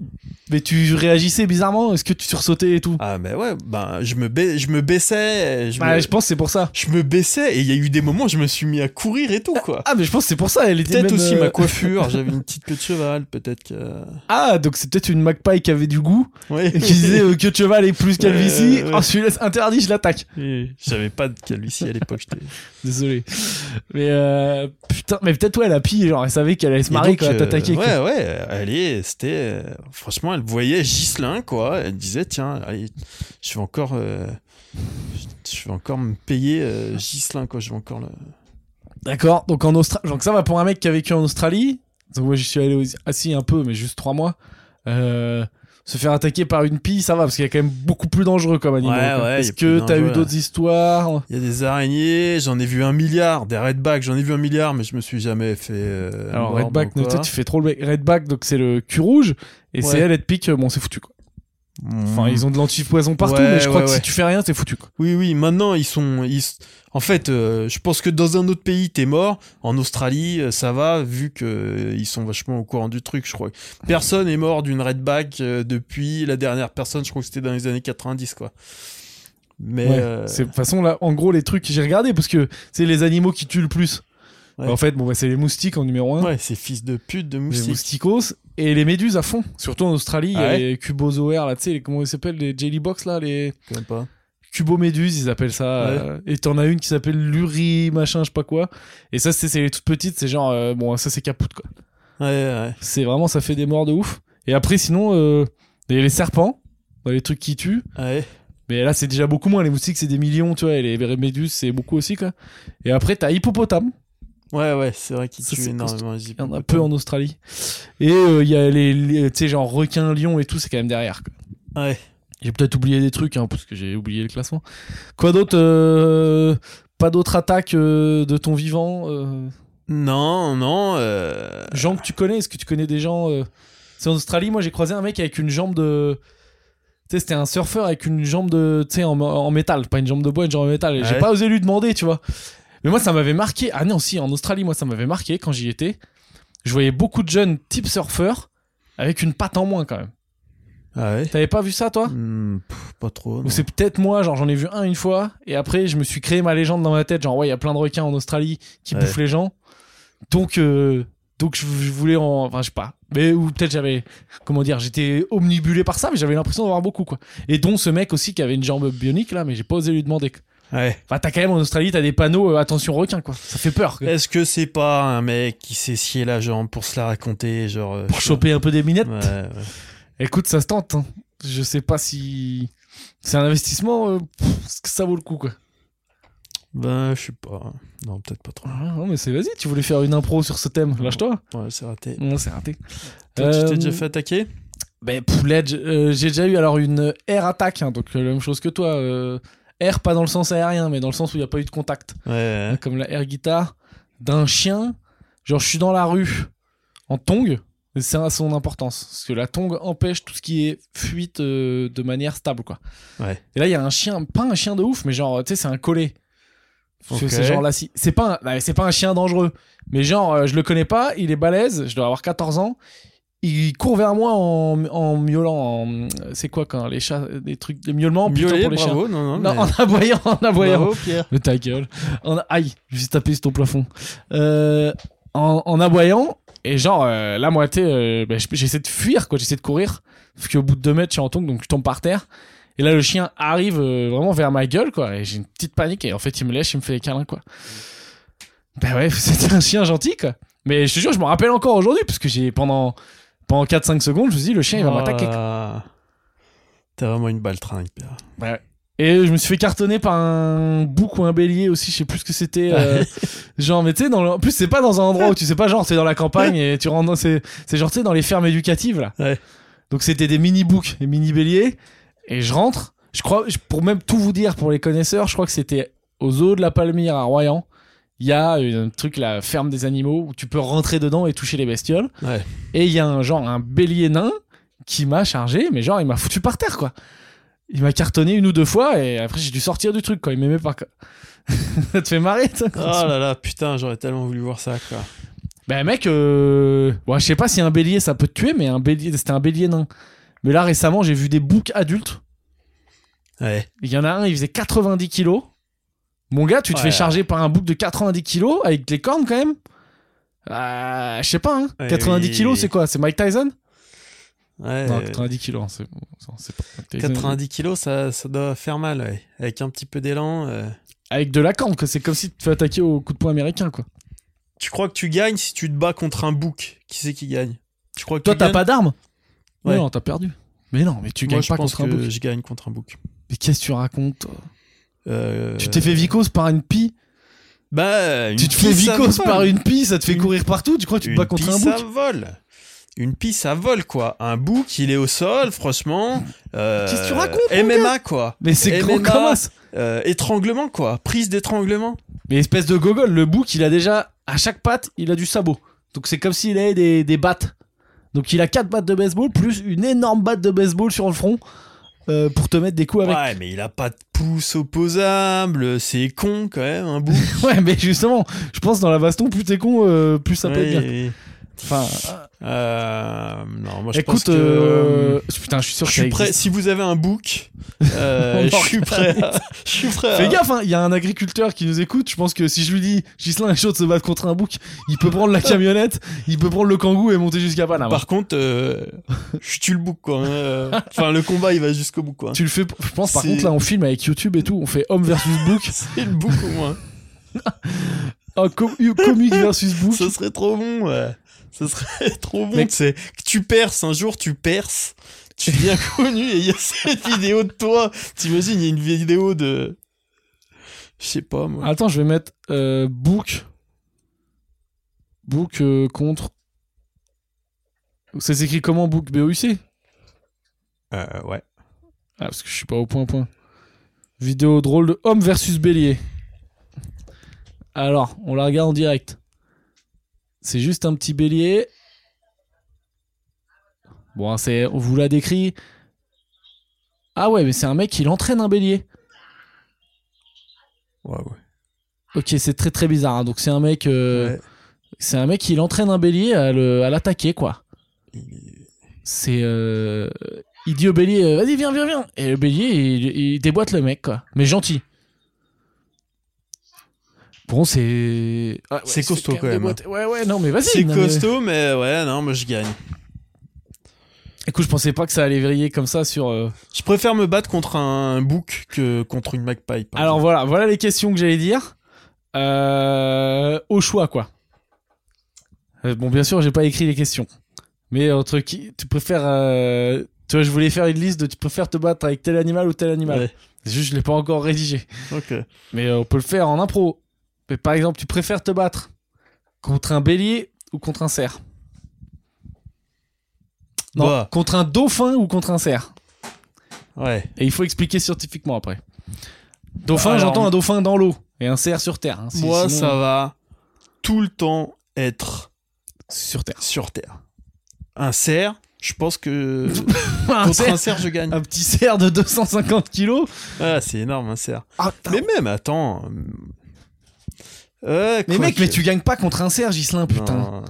Mais tu réagissais bizarrement Est-ce que tu sursautais et tout? Ah mais ouais ben je me ba- je me baissais je, Bah, me... je pense que c'est pour ça. je me baissais et il y a eu des moments où je me suis mis à courir et tout quoi Ah, mais je pense que c'est pour ça. Elle était peut-être aussi euh, ma coiffure j'avais une petite queue de cheval peut-être que Ah, donc c'est peut-être une magpie qui avait du goût ouais et qui disait euh, que cheval est plus calvitie. Ouais, ouais. Oh, celui-là interdit, je l'attaque. Et j'avais pas de calvitie à l'époque Désolé. Mais euh, putain, mais peut-être ouais, la pie, genre elle savait qu'elle allait se marrer donc, quand elle t'attaquait. quoi. Ouais, ouais, elle est, c'était, franchement, elle voyait Gislin, quoi. Elle disait, tiens, allez, je vais encore, euh, je vais encore me payer euh, Gislin, quoi. Je vais encore le. D'accord. Donc en Australie, donc ça va pour un mec qui a vécu en Australie. Donc moi j'y suis allé aussi- assis un peu, mais juste trois mois. Euh, se faire attaquer par une pie, ça va parce qu'il y a quand même beaucoup plus dangereux comme animal. Ouais, ouais, Est-ce que t'as eu d'autres histoires? Il y a des araignées, j'en ai vu un milliard, des redbacks, j'en ai vu un milliard, mais je me suis jamais fait. euh, Alors Redback, tu fais trop le. Redback, donc c'est le cul rouge et c'est elle, elle te pique, bon c'est foutu quoi. Enfin Mm. ils ont de l'antipoison partout, Ouais, mais je crois ouais, que ouais. si tu fais rien, c'est foutu quoi. Oui, oui, maintenant ils sont. Ils... En fait, euh, je pense que dans un autre pays, t'es mort. En Australie, euh, ça va, vu que euh, ils sont vachement au courant du truc, je crois. Personne est mort d'une redback euh, depuis la dernière personne, je crois que c'était dans les années 90, quoi. Mais. Euh, de toute façon là, en gros les trucs j'ai regardé parce que c'est les animaux qui tuent le plus. Ouais. En fait, bon bah, c'est les moustiques en numéro 1. Ouais, c'est fils de pute de Les moustiques. mousticos et les méduses à fond. Surtout en Australie, il y Ah a ouais les cubozoaires, là, tu sais, les- comment ils s'appellent, les jellybox, là, les connais pas. cuboméduses, ils appellent ça. Ouais. euh, et t'en as une qui s'appelle l'uri, machin, je sais pas quoi. Et ça, c'est les toutes petites, c'est genre, euh, bon, ça, c'est capoute, quoi. Ouais, ouais. C'est vraiment, ça fait des morts de ouf. Et après, sinon, euh, les serpents, les trucs qui tuent. Ouais. Mais là, c'est déjà beaucoup moins. Les moustiques, c'est des millions, tu vois, et les méduses, c'est beaucoup aussi, quoi. Et après, t'as hippopotame. Ouais, ouais, c'est vrai qu'il Ça, tue c'est énormément les Il y en a peu en Australie. Et euh, il y a les, les- tu sais, genre requins, lions et tout, c'est quand même derrière. quoi. Ouais. J'ai peut-être oublié des trucs, hein, parce que j'ai oublié le classement. Quoi d'autre euh, Pas d'autres attaques euh, de ton vivant Non, non. Gens que tu connais? Est-ce que tu connais des gens C'est en Australie, moi j'ai croisé un mec avec une jambe de. Tu sais, c'était un surfeur avec une jambe de. Tu sais, en, en métal. Pas une jambe de bois, une jambe en métal. Et J'ai Ouais. pas osé lui demander, tu vois. Mais moi, ça m'avait marqué. Ah non, si, en Australie, moi, ça m'avait marqué quand j'y étais. Je voyais beaucoup de jeunes type surfeurs avec une patte en moins quand même. Ah ouais? T'avais pas vu ça, toi? Hmm, pff, Pas trop. Ou c'est peut-être moi, genre j'en ai vu un une fois, et après je me suis créé ma légende dans ma tête, genre ouais, il y a plein de requins en Australie qui Ouais. bouffent les gens. Donc, euh, donc je, je voulais en. Enfin, je sais pas. Mais ou peut-être j'avais. Comment dire J'étais omnibulé par ça, mais j'avais l'impression d'en voir beaucoup, quoi. Et dont ce mec aussi qui avait une jambe bionique, là, mais j'ai pas osé lui demander. Ouais. Enfin, t'as quand même en Australie, t'as des panneaux euh, attention requin, quoi. Ça fait peur. quoi. Est-ce que c'est pas un mec qui s'est scié la jambe pour se la raconter, genre. euh, Pour choper un peu des minettes. Ouais, ouais. Écoute, ça se tente. hein. Je sais pas si. C'est un investissement, euh, pff, est-ce que ça vaut le coup, quoi. Ben, je sais pas. Non, peut-être pas trop. Ah, non, mais c'est vas-y, tu voulais faire une impro sur ce thème, lâche-toi. Ouais, c'est raté. Non, c'est raté. Toi, tu Euh, t'es déjà fait attaquer? Ben, pff, Ledge, euh, j'ai déjà eu alors une air attack, hein, donc euh, la même chose que toi. euh, air pas dans le sens aérien, mais dans le sens où il n'y a pas eu de contact. Ouais. Comme la air guitare d'un chien. Genre, je suis dans la rue en tongue. et C'est à son importance. Parce que la tongue empêche tout ce qui est fuite euh, de manière stable, quoi. Ouais. Et là, il y a un chien, pas un chien de ouf, mais genre, tu sais, c'est un collet. Parce que Ok. c'est genre là, c'est pas, un- c'est pas un chien dangereux. Mais genre, euh, je le connais pas, il est balèze, je dois avoir 14 ans. Il court vers moi en, en miaulant. en- C'est quoi quand les chats, des trucs, des miaulements Miauler, pour les chiens. bravo. Non, non, Non, mais- en aboyant, en aboyant. Bravo, Pierre. Mais ta gueule. En- Aïe, je suis tapé sur ton plafond. Euh, en, en aboyant, et genre, euh, la moitié, euh, ben, j'essaie de fuir, quoi, j'essaie de courir. Parce qu'au bout de deux mètres, je suis en tongue, donc je tombe par terre. Et là, le chien arrive euh, vraiment vers ma gueule, quoi. Et j'ai une petite panique, et en fait, il me lèche, il me fait des câlins, quoi. Ben ouais, c'était un chien gentil, quoi. Mais je te jure, je me rappelle encore aujourd'hui, parce que j'ai pendant, pendant 4-5 secondes, je me suis dit, le chien, il va m'attaquer. Ah. T'es vraiment une baltringue, Pierre. Ouais. Et je me suis fait cartonner par un bouc ou un bélier aussi, je sais plus ce que c'était. euh, genre, mais tu sais, dans le- en plus, c'est pas dans un endroit où tu sais pas, genre, t'es dans la campagne et tu rentres dans. C'est c'est genre, tu sais, dans les fermes éducatives, là. Ouais. Donc, c'était des mini-boucs, des mini-béliers. Et je rentre. Je crois, pour même tout vous dire, pour les connaisseurs, je crois que c'était au zoo de la Palmyre à Royan. Il y a un truc, la ferme des animaux, où tu peux rentrer dedans et toucher les bestioles. Ouais. Et il y a un genre, un bélier nain qui m'a chargé, mais genre, il m'a foutu par terre, quoi. Il m'a cartonné une ou deux fois et après j'ai dû sortir du truc, quoi. Il m'aimait pas, quoi. ça te fait marrer, ça Oh là là, putain, j'aurais tellement voulu voir ça, quoi. Ben mec, euh... bon, je sais pas si un bélier ça peut te tuer, mais un bélier, c'était un bélier nain. Mais là récemment, j'ai vu des boucs adultes. Ouais. Il y en a un, il faisait 90 kilos. Mon gars, tu te Ouais. fais charger par un bouc de 90 kilos avec les cornes quand même? Euh, je sais pas, hein. Ouais, 90 oui. kilos, c'est quoi? C'est Mike Tyson? Ouais. Non, 90 kilos, hein, c'est pas Mike Tyson. 90 kilos, ça, ça doit faire mal, ouais. Avec un petit peu d'élan. euh. Avec de la corne, que c'est comme si tu te fais attaquer au coup de poing américain, quoi. Tu crois que tu gagnes si tu te bats contre un bouc Qui c'est qui gagne? Tu crois que Toi, t'as pas d'arme Ouais. Non, t'as perdu. Mais non, mais tu Moi, gagnes je pas pense contre un bouc. je gagne contre un bouc. Mais qu'est-ce que tu racontes toi? Euh, Tu t'es fait vicose par une pie? Bah, une Tu te fais ça vicose par une pie, ça te fait Une- courir partout Tu crois que tu te bats contre pie, un ça bouc? vole. Une pie, ça vole, quoi. Un bouc, il est au sol, franchement. Euh, Qu'est-ce que tu racontes, MMA, quoi. Mais c'est gros MMA. comme as Euh, étranglement, quoi. Prise d'étranglement. Mais espèce de gogol, le bouc, il a déjà, à chaque patte, il a du sabot. Donc c'est comme s'il avait des, des battes. Donc il a quatre battes de baseball, plus une énorme batte de baseball sur le front, euh, pour te mettre des coups avec. Ouais, mais il a pas de pouce opposable. C'est con, quand même, un bouc. Ouais, mais justement, je pense dans la baston, plus t'es con, euh, plus ça peut être bien. Enfin, Euh, non, moi je pense écoute, que. euh, putain, je suis sûr je que suis prêt. Si vous avez un bouc, euh, je suis prêt. À, je suis prêt. à- Fais gaffe, hein, il y a un agriculteur qui nous écoute. Je pense que si je lui dis Gislain est chaud de se battre contre un bouc, il peut prendre la camionnette, il peut prendre le kangou et monter jusqu'à Panama. Par contre, euh, je tue le bouc, quoi. hein, euh. Enfin, le combat, il va jusqu'au bout, quoi. Tu le fais, je pense par contre là on filme avec YouTube et tout, on fait homme versus bouc, C'est le bouc, au moins. un co- comique versus bouc. Ce serait trop bon, ouais. Ce serait trop bon. C'est que tu perces, un jour tu perces, tu deviens connu et il y a cette vidéo de toi. T'imagines, il y a une vidéo de. Je sais pas, moi. Attends, je vais mettre euh, bouc, bouc euh, contre. Ça s'écrit comment bouc B-O-U-C Euh, ouais. Ah parce que je suis pas au point point. Vidéo drôle de homme versus bélier. Alors, on la regarde en direct. C'est juste un petit bélier. Bon, c'est, on vous l'a décrit. Ah ouais, mais c'est un mec qui l'entraîne un bélier. Ouais, ouais. Ok, c'est très très bizarre. hein. Donc c'est un mec, euh, Ouais. c'est un mec qui l'entraîne un bélier à le- à l'attaquer quoi. Il est- C'est, euh, il dit au bélier, euh, vas-y, viens, viens, viens. Et le bélier, il, il déboîte le mec, quoi. Mais gentil. Bon, c'est. Ah, ouais, C'est costaud, quand même, hein. Ouais, ouais, non, mais vas-y. C'est mais- costaud, mais ouais, non, moi je gagne. Écoute, je pensais pas que ça allait vriller comme ça sur. euh, Je préfère me battre contre un bouc que contre une magpie. par Alors exemple. voilà, voilà les questions que j'allais dire. Euh, au choix, quoi. Euh, bon, bien sûr, j'ai pas écrit les questions. Mais entre qui. Tu préfères. euh, Tu vois, je voulais faire une liste de tu préfères te battre avec tel animal ou tel animal. Ouais. C'est Juste, je l'ai pas encore rédigé. Ok. Mais euh, on peut le faire en impro. Mais par exemple, tu préfères te battre contre un bélier ou contre un cerf? Non, Bah. contre un dauphin ou contre un cerf? Ouais. Et il faut expliquer scientifiquement après. Dauphin, Alors, j'entends un dauphin dans l'eau et un cerf sur terre. hein. Si- Moi, sinon- ça va tout le temps être Sur terre. sur Terre. Un cerf, je pense que un, contre cerf- un cerf, je gagne. un petit cerf de 250 kilos. Ah, c'est énorme, un cerf. Ah. Mais même, attends. Euh, mais quoi mec, que- mais tu gagnes pas contre un cerf, Gislin, putain. Non.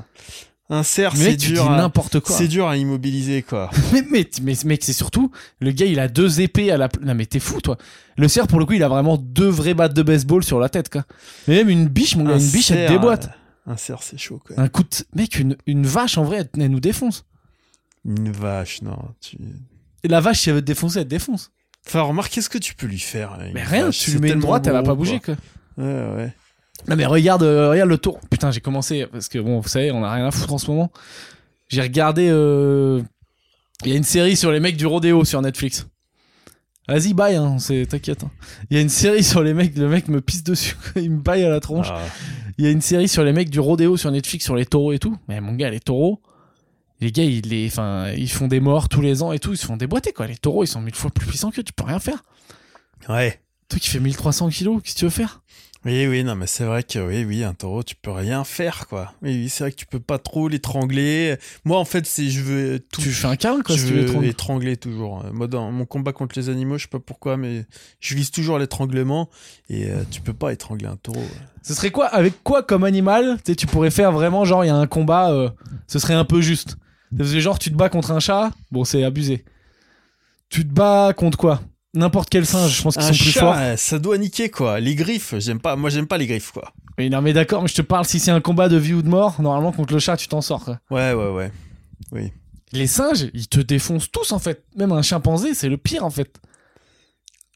Un cerf, Mais c'est dur. n'importe quoi. C'est dur à immobiliser, quoi. Mais, mais, mais mec, c'est surtout, le gars, il a deux épées à la. Non, mais t'es fou, toi. Le cerf, pour le coup, il a vraiment deux vraies battes de baseball sur la tête, quoi. Mais même une biche, mon gars, Un une biche, elle cerf, te déboîte. euh, Un cerf, c'est chaud, même. Un coup de. Mec, une, une vache, en vrai, elle, elle nous défonce. Une vache, non. Tu... Et la vache, si elle veut te défoncer, elle te défonce. Enfin, remarque, qu'est-ce que tu peux lui faire une Mais rien, vache? tu C'est lui mets une droite, elle va pas bouger, quoi. quoi. Ouais, ouais. Non mais regarde, euh, regarde le tour. Putain, j'ai commencé parce que bon, vous savez, on a rien à foutre en ce moment. J'ai regardé. euh, Il y a une série sur les mecs du rodéo sur Netflix. Vas-y, bye, hein, c'est t'inquiète. hein. Il y a une série sur les mecs, le mec me pisse dessus, il me baille à la tronche. Ah, Il y a une série sur les mecs du rodéo sur Netflix sur les taureaux et tout. Mais mon gars, les taureaux, les gars, ils, les, enfin, ils font des morts tous les ans et tout, ils se font déboîter quoi. Les taureaux, ils sont mille fois plus puissants que tu peux rien faire. ouais. Toi qui fais 1300 kilos, qu'est-ce que tu veux faire? Oui, oui, non, mais c'est vrai que oui, oui, un taureau, tu peux rien faire, quoi. Oui, oui, c'est vrai que tu peux pas trop l'étrangler. Moi, en fait, c'est je veux tout. Tu fais un câlin quoi je si tu veux veux étrangler. toujours. Moi, dans mon combat contre les animaux, je sais pas pourquoi, mais je vise toujours l'étranglement et euh, tu peux pas étrangler un taureau. ouais. Ce serait quoi Avec quoi comme animal tu Tu pourrais faire vraiment genre il y a un combat, euh, ce serait un peu juste. Parce que genre tu te bats contre un chat, bon c'est abusé. Tu te bats contre quoi? N'importe quel singe, je pense qu'ils sont plus chat, forts. euh, ça doit niquer, quoi. Les griffes, j'aime pas. Moi, j'aime pas les griffes, quoi. Mais non mais d'accord, mais je te parle si c'est un combat de vie ou de mort, normalement contre le chat tu t'en sors. quoi. Ouais, ouais, ouais. Les singes, ils te défoncent tous en fait. Même un chimpanzé, c'est le pire en fait.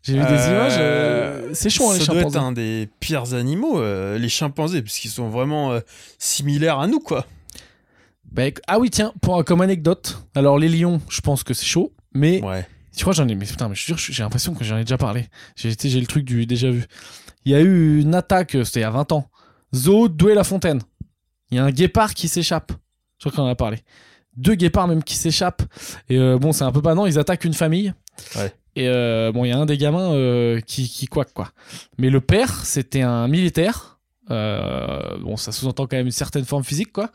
J'ai vu des Euh, images, euh, c'est chaud hein, les ça doit chimpanzés. être un des pires animaux, euh, les chimpanzés, parce qu'ils sont vraiment similaires à nous, quoi. Bah, ah oui tiens, pour, comme anecdote, alors les lions, je pense que c'est chaud, mais Ouais. Tu crois j'en ai mais putain mais je jure j'ai l'impression que j'en ai déjà parlé. J'ai j'ai le truc du déjà vu. Il y a eu une attaque euh, c'était il y a 20 ans. Zoo Douai la Fontaine. Il y a un guépard qui s'échappe. Je crois qu'on en a parlé. Deux guépards même qui s'échappent et euh, bon c'est un peu pas non ils attaquent une famille. Ouais. Et euh, bon il y a un des gamins euh, qui qui quack quoi. Mais le père c'était un militaire. Euh, bon ça sous-entend quand même une certaine forme physique quoi.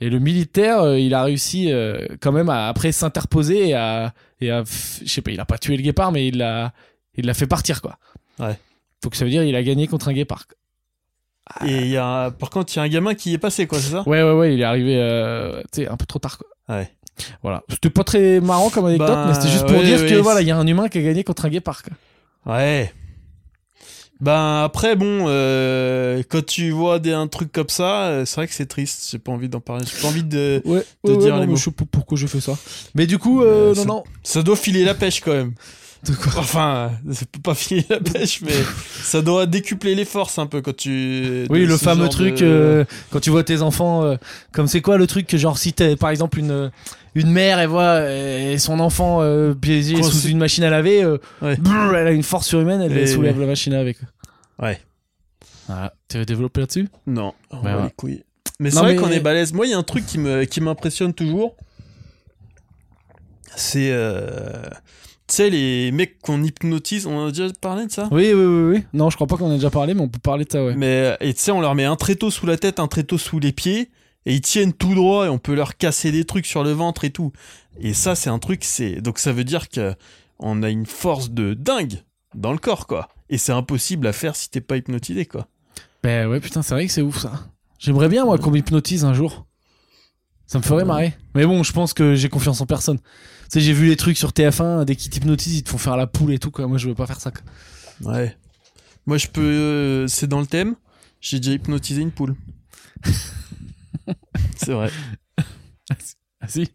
Et le militaire euh, il a réussi euh, quand même à après s'interposer et à et à f- je sais pas il a pas tué le guépard mais il l'a il l'a fait partir quoi Ouais. donc ça veut dire il a gagné contre un guépard Et il y a par contre, il y a un gamin qui y est passé, quoi, c'est ça? Ouais ouais ouais il est arrivé euh, tu sais un peu trop tard quoi Ouais. voilà c'était pas très marrant comme anecdote Ben, mais c'était juste pour ouais, dire ouais, que voilà il y a un humain qui a gagné contre un guépard quoi. Ouais. Ben après bon, euh, quand tu vois des, un truc comme ça, euh, c'est vrai que c'est triste. J'ai pas envie d'en parler. J'ai pas envie de. ouais, De ouais, dire non, les mots. je sais pas pourquoi je fais ça mais du coup euh, Euh, non ça- non Ça doit filer la pêche quand même. De quoi Enfin, ça peut pas filer la pêche, mais ça doit décupler les forces un peu quand tu. Oui, le fameux truc, de- euh, quand tu vois tes enfants, euh, comme c'est quoi le truc que genre si t'es par exemple une, une mère, elle voit euh, son enfant euh, piégé Quand sous une machine à laver, euh, Ouais. brrr, elle a une force surhumaine, elle Et- soulève la machine avec. Ouais. Voilà. Tu veux développer là-dessus? Non. ouais. couilles. Mais c'est vrai mais- qu'on est balèze. Moi, il y a un truc qui me qui m'impressionne toujours. C'est euh, tu sais les mecs qu'on hypnotise. On a déjà parlé de ça? Oui, oui, oui, oui. Non, je crois pas qu'on ait déjà parlé, mais on peut parler de ça, ouais. Mais et tu sais, on leur met un tréteau sous la tête, un tréteau sous les pieds, et ils tiennent tout droit, et on peut leur casser des trucs sur le ventre et tout. Et ça, c'est un truc, c'est donc ça veut dire que on a une force de dingue dans le corps, quoi. Et c'est impossible à faire si t'es pas hypnotisé, quoi. Ben ouais, putain, c'est vrai que c'est ouf ça. J'aimerais bien, moi, qu'on m'hypnotise un jour. Ça me ferait marrer. Mais bon, je pense que j'ai confiance en personne. Tu sais, j'ai vu les trucs sur TF1, dès qu'ils t'hypnotisent, ils te font faire la poule et tout, quoi. Moi, je veux pas faire ça. quoi. Ouais. Moi, je peux. euh, c'est dans le thème. J'ai déjà hypnotisé une poule. c'est vrai. Ah si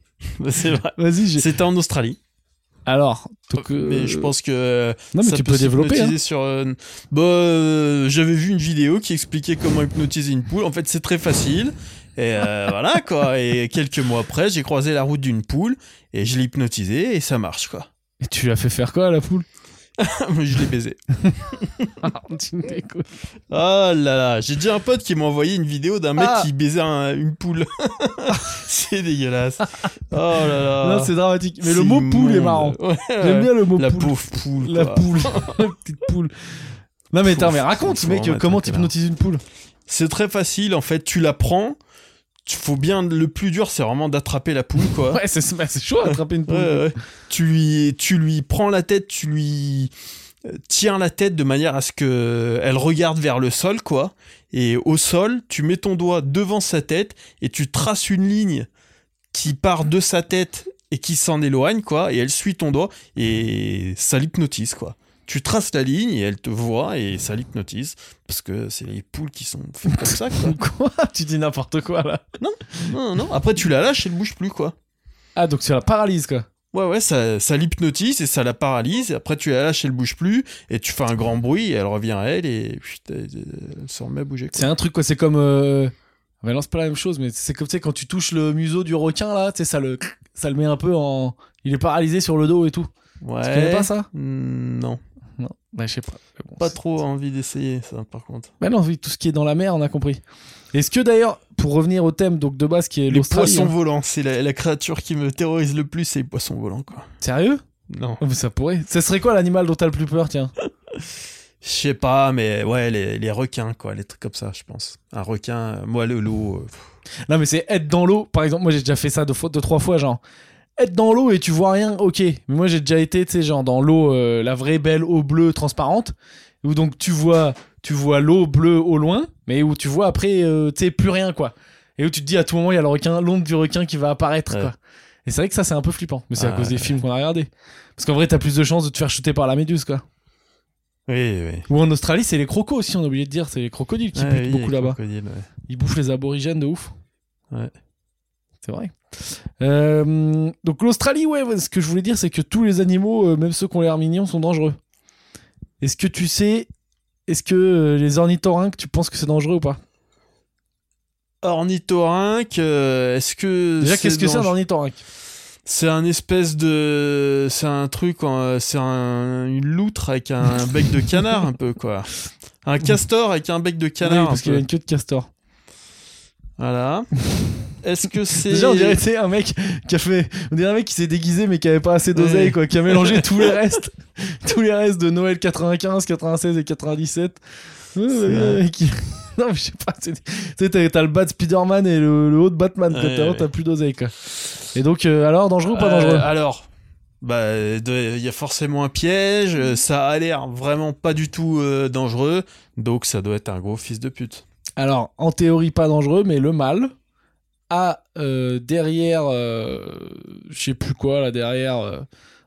C'est vrai. Vas-y, j'ai. C'était en Australie. Alors, donc, euh, Mais je pense que. Non, mais ça tu peux développer. hein. sur. euh, Bah, euh, j'avais vu une vidéo qui expliquait comment hypnotiser une poule. En fait, c'est très facile. Et euh, voilà quoi. Et quelques mois après, j'ai croisé la route d'une poule et je l'ai hypnotisée et ça marche quoi. Et tu l'as fait faire quoi à la poule? je l'ai baisé. Tu me dégoûtes. Oh là là, j'ai déjà un pote qui m'a envoyé une vidéo d'un mec Ah. qui baisait un- une poule. c'est dégueulasse. Oh là là. Non, c'est dramatique. Mais le C'est mot poule est immonde. marrant. Ouais, J'aime ouais. bien le mot La poule. pauvre poule. La quoi. poule. la petite poule. Non, mais attends, mais raconte, faut mec, comment un t'hypnotises une poule? C'est très facile en fait, tu la prends. Faut bien le plus dur c'est vraiment d'attraper la poule quoi. Ouais, c'est bah, chaud d'attraper une poule. Ouais, ouais. Tu lui tu lui prends la tête, tu lui euh, tiens la tête de manière à ce que elle regarde vers le sol quoi et au sol, tu mets ton doigt devant sa tête et tu traces une ligne qui part de sa tête et qui s'en éloigne quoi et elle suit ton doigt et ça l'hypnotise quoi. Tu traces la ligne et elle te voit et ça l'hypnotise parce que c'est les poules qui sont faites comme ça quoi. Quoi? Tu dis n'importe quoi là. Non, non, non. Après, tu la lâches, elle bouge plus, quoi. Ah, donc tu la paralyses quoi. Ouais, ouais, ça, ça l'hypnotise et ça la paralyse. Et après, tu la lâches, elle bouge plus. Et tu fais un grand bruit et elle revient à elle et putain, elle se remet à bouger. C'est un truc quoi, c'est comme. Euh... bah non, c'est pas la même chose, mais c'est comme tu sais, quand tu touches le museau du requin là, tu sais, ça le, ça le met un peu en. Il est paralysé sur le dos et tout. Ouais. Tu connais pas ça? Hmm, Non, Non, bah je sais pas. Bon, pas trop envie d'essayer ça, par contre. Bah non, oui, tout ce qui est dans la mer, on a compris. Est-ce que d'ailleurs, pour revenir au thème donc de base qui est Les l'Australie, poissons hein. volants, c'est la, la créature qui me terrorise le plus, c'est les poissons volants, quoi. sérieux? Non. Oh, mais Ça pourrait. Ça serait quoi l'animal dont t'as le plus peur, tiens? Je sais pas, mais ouais, les, les requins, quoi, les trucs comme ça, je pense. Un requin, euh, moi, le l'eau. euh, Non, mais c'est être dans l'eau. Par exemple, moi j'ai déjà fait ça deux, fois, deux trois fois, genre être dans l'eau et tu vois rien, ok. Mais moi j'ai déjà été, tu sais, genre dans l'eau, euh, la vraie belle eau bleue transparente, où donc tu vois, tu vois l'eau bleue au loin, mais où tu vois après, euh, tu sais, plus rien quoi. Et où tu te dis à tout moment il y a le requin, l'onde du requin qui va apparaître Ouais. quoi. Et c'est vrai que ça c'est un peu flippant, mais c'est à Ah, cause des ouais. films qu'on a regardés. Parce qu'en vrai t'as plus de chances de te faire shooter par la méduse quoi. Oui, oui. Ou en Australie c'est les crocos aussi, on a oublié de dire, c'est les crocodiles qui butent oui, beaucoup là-bas. Ils bouffent les aborigènes de ouf. Ouais. C'est vrai. Euh, donc l'Australie, ouais, ce que je voulais dire, c'est que tous les animaux, euh, même ceux qui ont l'air mignons, sont dangereux. Est-ce que tu sais, est-ce que euh, les ornithorynques, tu penses que c'est dangereux ou pas? Ornithorynque, est-ce que. Déjà, qu'est-ce que c'est un ornithorynque? C'est un espèce de. C'est un truc. C'est un... une loutre avec un bec de canard, un peu, quoi. Un castor avec un bec de Oui, canard. parce un qu'il a une queue de castor. Voilà. Est-ce que c'est. Déjà, on dirait sais, un mec qui a fait, on dirait un mec qui s'est déguisé mais qui avait pas assez d'oseille, Ouais. quoi, qui a mélangé tous les restes, tous les restes de Noël 95, 96 et 97. Ouais, ouais, vrai. ouais, qui- Non, mais je sais pas. c'est- Tu sais, t'as le bas de Spider-Man et le, le haut de Batman. Ouais, T'as ouais. plus d'oseille, quoi. Et donc, euh, alors, dangereux ou pas Euh, dangereux Alors. Bah, il y a forcément un piège, euh, ça a l'air vraiment pas du tout euh, dangereux, donc ça doit être un gros fils de pute. Alors, en théorie, pas dangereux, mais le mâle a euh, derrière, euh, je sais plus quoi, là, derrière, euh,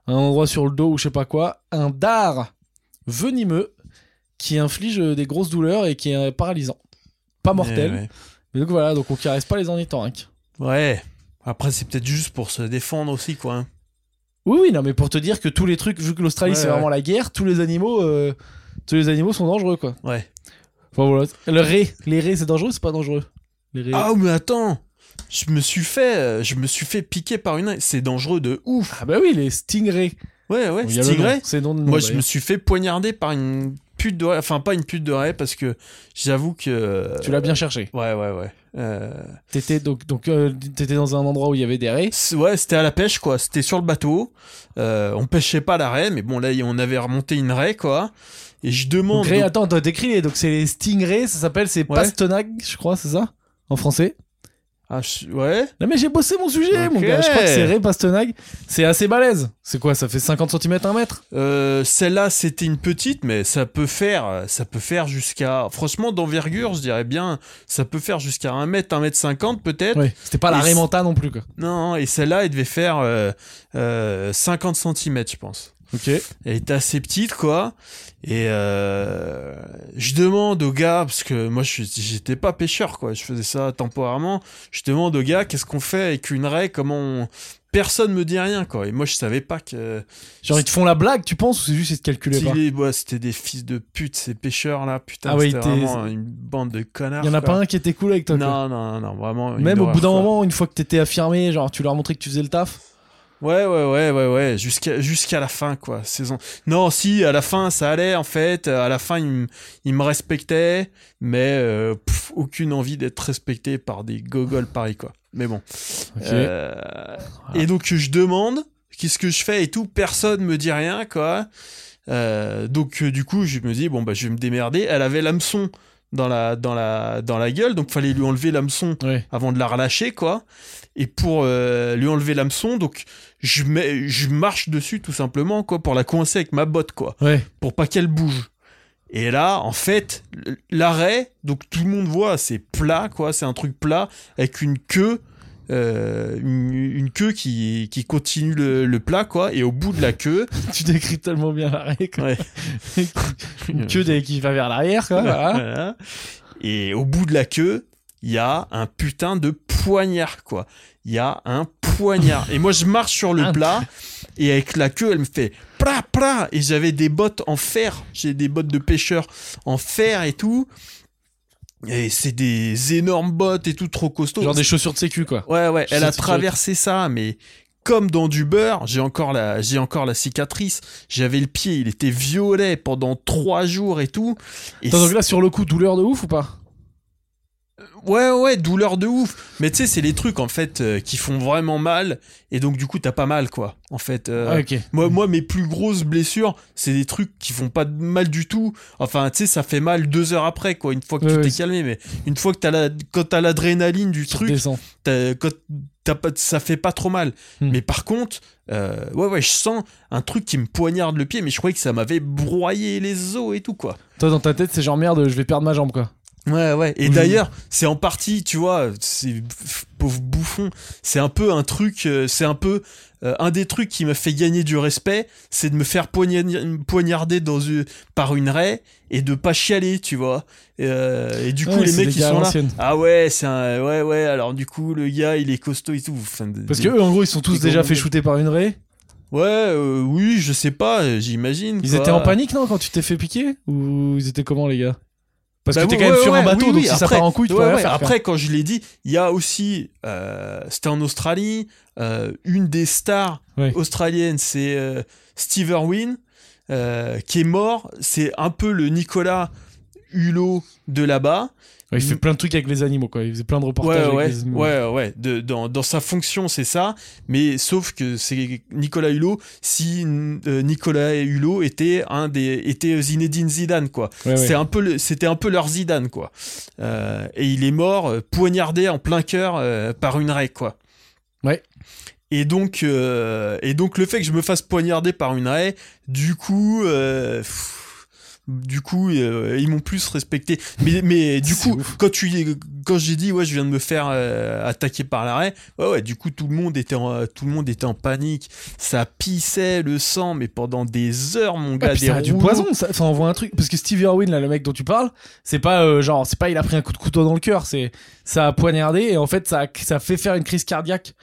un endroit sur le dos ou je sais pas quoi, un dard venimeux qui inflige des grosses douleurs et qui est paralysant. Pas mortel. Eh Ouais, Mais donc voilà, donc on caresse pas les ornithorynques. ouais. Après, c'est peut-être juste pour se défendre aussi, quoi. hein. Oui, oui, non, mais pour te dire que tous les trucs, vu que l'Australie Ouais, c'est vraiment la guerre, tous les animaux, euh, tous les animaux sont dangereux, quoi. Ouais. Enfin voilà. Le ré, les raies, c'est dangereux, ou c'est pas dangereux? Les raies. Ah mais attends, je me suis fait, euh, je me suis fait piquer par une, c'est dangereux de ouf. Ah bah oui, les stingrays. Ouais ouais, Il y a le nom, stingray. C'est de nom, Moi je d'ailleurs. me suis fait poignarder par une pute de, enfin pas une pute de raie parce que j'avoue que. Tu l'as bien cherché. Ouais ouais ouais. Euh, T'étais donc donc euh, t'étais dans un endroit où il y avait des raies. c'est- Ouais, c'était à la pêche quoi. C'était sur le bateau. Euh, on pêchait pas la raie, mais bon là on avait remonté une raie quoi. Et je demande. Donc, attends, t'as décrit les donc c'est les stingrays, ça s'appelle c'est Ouais. pastenagues, je crois, c'est ça en français. Ah, je- ouais. Non mais j'ai bossé mon sujet, mon gars. Je crois que c'est Ray Pastenac. C'est assez balèze. C'est quoi Ça fait 50 cm, 1 mètre? Euh, Celle-là, c'était une petite, mais ça peut faire, ça peut faire jusqu'à, franchement, d'envergure, je dirais bien, ça peut faire jusqu'à 1 mètre, 1 mètre 50 peut-être. Ouais. C'était pas la Et Ray c'est- Manta non plus, quoi. Non, et celle-là, elle devait faire euh, euh, 50 cm, je pense. Ok. Elle était assez petite, quoi. Et euh, je demande au gars, parce que moi, j'étais pas pêcheur, quoi. Je faisais ça temporairement. Je demande au gars, qu'est-ce qu'on fait avec une raie? Comment on... Personne me dit rien, quoi. Et moi, je savais pas que... Genre, ils te font la blague, tu penses, ou c'est juste ils te calculaient pas? est- ouais, c'était des fils de pute, ces pêcheurs-là. Putain, Ah ouais, c'était vraiment une bande de connards. Il y en a quoi. pas un qui était cool avec toi, quoi. Non, non, non, vraiment. Même au bout d'un moment, une fois que t'étais affirmé, genre, tu leur montré que tu faisais le taf? Ouais, ouais, ouais, ouais, ouais, jusqu'à jusqu'à la fin, quoi. Saison. Non, si, à la fin, ça allait, en fait. À la fin, il, me- il me respectait, mais euh, pff, aucune envie d'être respecté par des gogoles pareils, quoi. Mais bon. Euh, Et donc, je demande, qu'est-ce que je fais et tout. Personne me dit rien, quoi. Euh, donc, du coup, je me dis, bon, bah, je vais me démerder. Elle avait l'hameçon dans la, dans, la, dans la gueule, donc fallait lui enlever l'hameçon Ouais. avant de la relâcher, quoi. Et pour euh, lui enlever l'hameçon, donc je, mets, je marche dessus tout simplement, quoi, pour la coincer avec ma botte, quoi, Ouais. pour pas qu'elle bouge. Et là, en fait, l'arrêt, donc tout le monde voit, c'est plat, quoi, c'est un truc plat avec une queue, euh, une, une queue qui, qui continue le, le plat, quoi, et au bout de la queue, tu décris tellement bien l'arrêt, ouais, Une queue qui va vers l'arrière, quoi. voilà. Voilà. Et au bout de la queue, il y a un putain de poignard, quoi. Il y a un poignard. Et moi, je marche sur le plat, et avec la queue, elle me fait pra pra. Et j'avais des bottes en fer. J'ai des bottes de pêcheur en fer et tout. Et c'est des énormes bottes et tout, trop costauds. Genre des chaussures de sécu, quoi. Ouais, ouais, elle a traversé ça, mais comme dans du beurre, j'ai encore la, j'ai encore la cicatrice. J'avais le pied, il était violet pendant trois jours et tout. Et Attends, donc là, sur le coup, douleur de ouf ou pas? Ouais, ouais, douleur de ouf. Mais tu sais, c'est les trucs en fait euh, qui font vraiment mal. Et donc, du coup, t'as pas mal, quoi. En fait, euh, Ah, moi, moi, mes plus grosses blessures, c'est des trucs qui font pas mal du tout. Enfin, tu sais, ça fait mal deux heures après, quoi, une fois que Ouais, tu t'es calmé. Mais une fois que t'as la, quand t'as l'adrénaline du truc, t'as- quand t'as pas, ça fait pas trop mal. Hmm. Mais par contre, euh, ouais, ouais, je sens un truc qui me poignarde le pied, mais je croyais que ça m'avait broyé les os et tout, quoi. Toi, dans ta tête, c'est genre merde, je vais perdre ma jambe, quoi. Ouais, ouais. Et Oui. d'ailleurs, c'est en partie, tu vois, c'est pauvre bouffon. C'est un peu un truc, euh, c'est un peu euh, un des trucs qui m'a fait gagner du respect, c'est de me faire poigna- poignarder dans une, par une raie et de pas chialer, tu vois. Et, euh, et du coup, Ouais, les mecs ils sont là. Ah ouais, c'est un, ouais, ouais. Alors du coup, le gars, il est costaud et tout. Enfin, Parce que eux, en gros, ils sont tous déjà fait shooter par une raie. ouais, euh, oui, je sais pas, j'imagine. Ils quoi. étaient en panique, non, quand tu t'es fait piquer? Ou ils étaient comment, les gars? Parce Bah que t'es ouais, quand même ouais, sur un bateau, oui, donc oui, si ça après- part en couille, tu peux rien ouais, faire. Après, quand je l'ai dit, il y a aussi, euh, c'était en Australie, euh, une des stars australiennes, c'est euh, Steve Irwin, euh, qui est mort. C'est un peu le Nicolas Hulot de là-bas. Ouais, il fait plein de trucs avec les animaux, quoi. Il faisait plein de reportages Ouais, avec les animaux. ouais, ouais. De- dans, dans sa fonction, c'est ça. Mais sauf que c'est Nicolas Hulot si euh, Nicolas Hulot était un des était Zinedine Zidane, quoi. C'est un peu le- c'était un peu leur Zidane quoi. Euh, et il est mort euh, poignardé en plein cœur euh, par une raie quoi. Ouais. Et donc et donc le fait que je me fasse poignarder par une raie, du coup pff, du coup euh, ils m'ont plus respecté. Mais mais du coup ouf. quand tu quand j'ai dit ouais je viens de me faire euh, attaquer par la raie, ouais ouais du coup tout le monde était en, tout le monde était en panique. Ça pissait le sang mais pendant des heures mon Ah, gars puis des ça a du poison, ça, ça envoie un truc. Parce que Steve Irwin, là, le mec dont tu parles, c'est pas euh, genre, c'est pas il a pris un coup de couteau dans le cœur, c'est ça a poignardé et en fait ça ça a fait faire une crise cardiaque.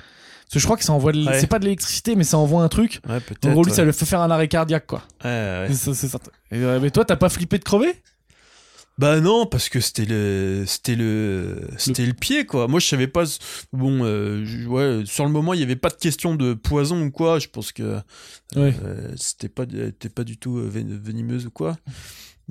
Parce que je crois que ça envoie, Ouais. c'est pas de l'électricité, mais ça envoie un truc. Ouais. En gros, lui, ouais. ça lui fait faire un arrêt cardiaque, quoi. Ouais, ouais. C'est ça, c'est ça. Et, euh, mais toi, t'as pas flippé de crever? Bah non, parce que c'était le, c'était le, c'était le... pied quoi. Moi je savais pas. Bon, euh, je- ouais, sur le moment il y avait pas de question de poison ou quoi. Je pense que euh, c'était pas, c'était pas du tout ven- venimeuse ou quoi.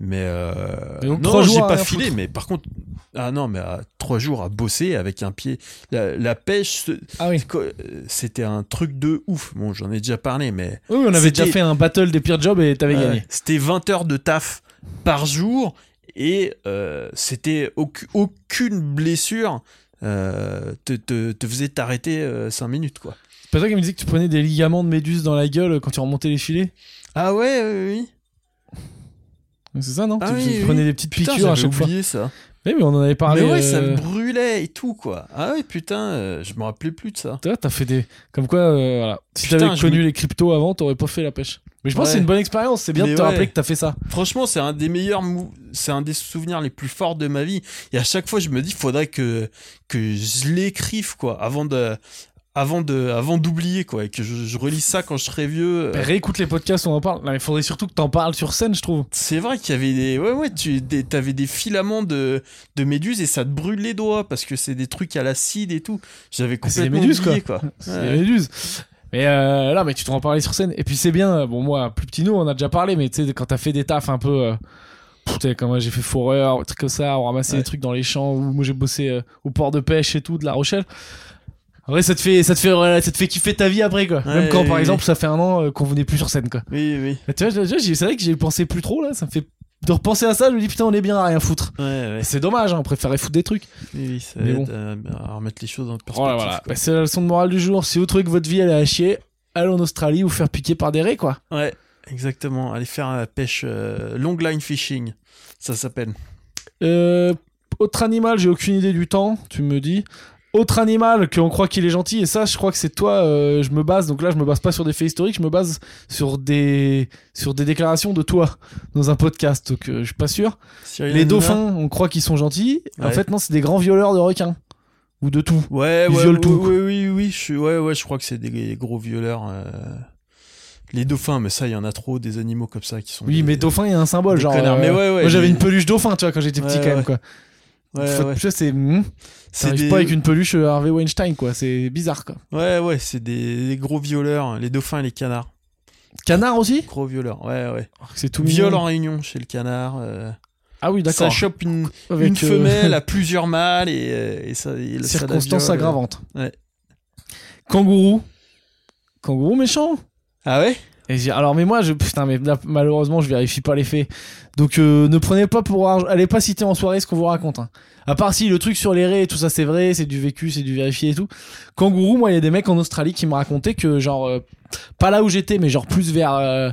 Mais euh, donc, non, j'ai pas filé. foutre. Mais par contre, ah non, mais à trois jours à bosser avec un pied. La, la pêche, Ah oui. euh, c'était un truc de ouf. Bon, j'en ai déjà parlé, mais Oui, on avait déjà fait un battle des pires jobs et t'avais gagné. C'était 20 heures de taf par jour et euh, c'était aucu- aucune blessure euh, te, te, te faisait t'arrêter 5 minutes, quoi. C'est pas toi qui me disais que tu prenais des ligaments de méduse dans la gueule quand tu remontais les filets? Ah ouais, oui, oui. C'est ça, non Ah Tu, oui, tu oui. prenais des petites Putain, piqûres à chaque fois. ça. Oui, mais on en avait parlé. mais ouais, ça euh, me brûlait et tout, quoi. Ah ouais, putain, euh, je me rappelais plus de ça. Toi, t'as fait des. Comme quoi, euh, voilà. Si t'avais connu me- les cryptos avant, t'aurais pas fait la pêche. Mais je pense que c'est une bonne expérience. C'est bien de Mais te rappeler que t'as fait ça. Franchement, c'est un des meilleurs, mou- c'est un des souvenirs les plus forts de ma vie. Et à chaque fois, je me dis, faudrait que que je l'écrive, quoi, avant de, avant de, avant d'oublier, quoi, et que je, je relise ça quand je serai vieux. Mais Réécoute les podcasts, on en parle. Non, il faudrait surtout que t'en parles sur scène, je trouve. C'est vrai qu'il y avait des, ouais, ouais, tu, des, t'avais des filaments de, de méduses et ça te brûle les doigts parce que c'est des trucs à l'acide et tout. J'avais c'est des complètement méduses, oublié, quoi. C'est Ouais. des méduses. Mais euh, là, mais tu t'en en parler sur scène. Et puis c'est bien. Bon, moi, plus petit nous, on a déjà parlé, mais tu sais, quand t'as fait des tafs un peu. Euh, comme moi, j'ai fait foreur, trucs comme ça, on ramassait Ouais. des trucs dans les champs, ou moi j'ai bossé euh, au port de pêche et tout, de La Rochelle. Vrai, ça te fait, ça te fait, voilà, ça te fait kiffer ta vie après, quoi. Même Ouais, quand, par exemple, ça fait un an euh, qu'on venait plus sur scène, quoi. Oui, oui. Et Tu vois, c'est vrai que j'y pensé plus trop, là. Ça me fait. De repenser à ça, je me dis putain, on est bien à rien foutre. Ouais, ouais. C'est dommage, hein, on préférait foutre des trucs. Oui, oui, ça Mais aide bon. à, à remettre les choses en perspective. Voilà. Bah, c'est la leçon de morale du jour. Si vous trouvez que votre vie elle est à chier, allez en Australie vous faire piquer par des raies, quoi. Ouais, exactement. Aller faire la pêche euh, long line fishing, ça s'appelle. Euh, autre animal, j'ai aucune idée du temps, tu me dis. Autre animal qu'on croit qu'il est gentil, et ça, je crois que c'est toi, euh, je me base, donc là, je me base pas sur des faits historiques, je me base sur des, sur des déclarations de toi dans un podcast, donc euh, je suis pas sûr. Cyril Les Hanouna dauphins, on croit qu'ils sont gentils, en Ouais. fait, non, c'est des grands violeurs de requins. Ou de tout. Ouais, Ils ouais, violent tout. ouais, oui, oui, je suis, ouais, ouais, je crois que c'est des gros violeurs. euh, Les dauphins, mais ça, il y en a trop, des animaux comme ça qui sont. Oui, des- mais dauphin, il y a un symbole, des genre. connards. euh, Mais ouais, ouais, moi, j'avais une peluche dauphin, tu vois, quand j'étais petit, Ouais, quand même, ouais. quoi. Ouais, ouais. c'est. hmm, C'est des... pas avec une peluche euh, Harvey Weinstein, quoi. C'est bizarre, quoi. Ouais, ouais, c'est des... des gros violeurs, les dauphins et les canards. Canard aussi? Gros violeurs, ouais, ouais. C'est tout Viol mignon. en réunion chez le canard. euh, Ah oui, Ça d'accord. chope une, Avec, une euh, femelle à plusieurs mâles et, euh, et ça. et ça viole. aggravantes. Ouais. Kangourou. Kangourou méchant. Ah ouais? Et alors, mais moi, je, putain, mais là, malheureusement, je vérifie pas les faits. Donc, euh, ne prenez pas pour. Allez pas citer en soirée ce qu'on vous raconte. hein. À part si le truc sur les raies, tout ça, c'est vrai, c'est du vécu, c'est du vérifié et tout. Kangourou, moi, il y a des mecs en Australie qui me racontaient que, genre, euh, pas là où j'étais, mais genre plus vers. euh,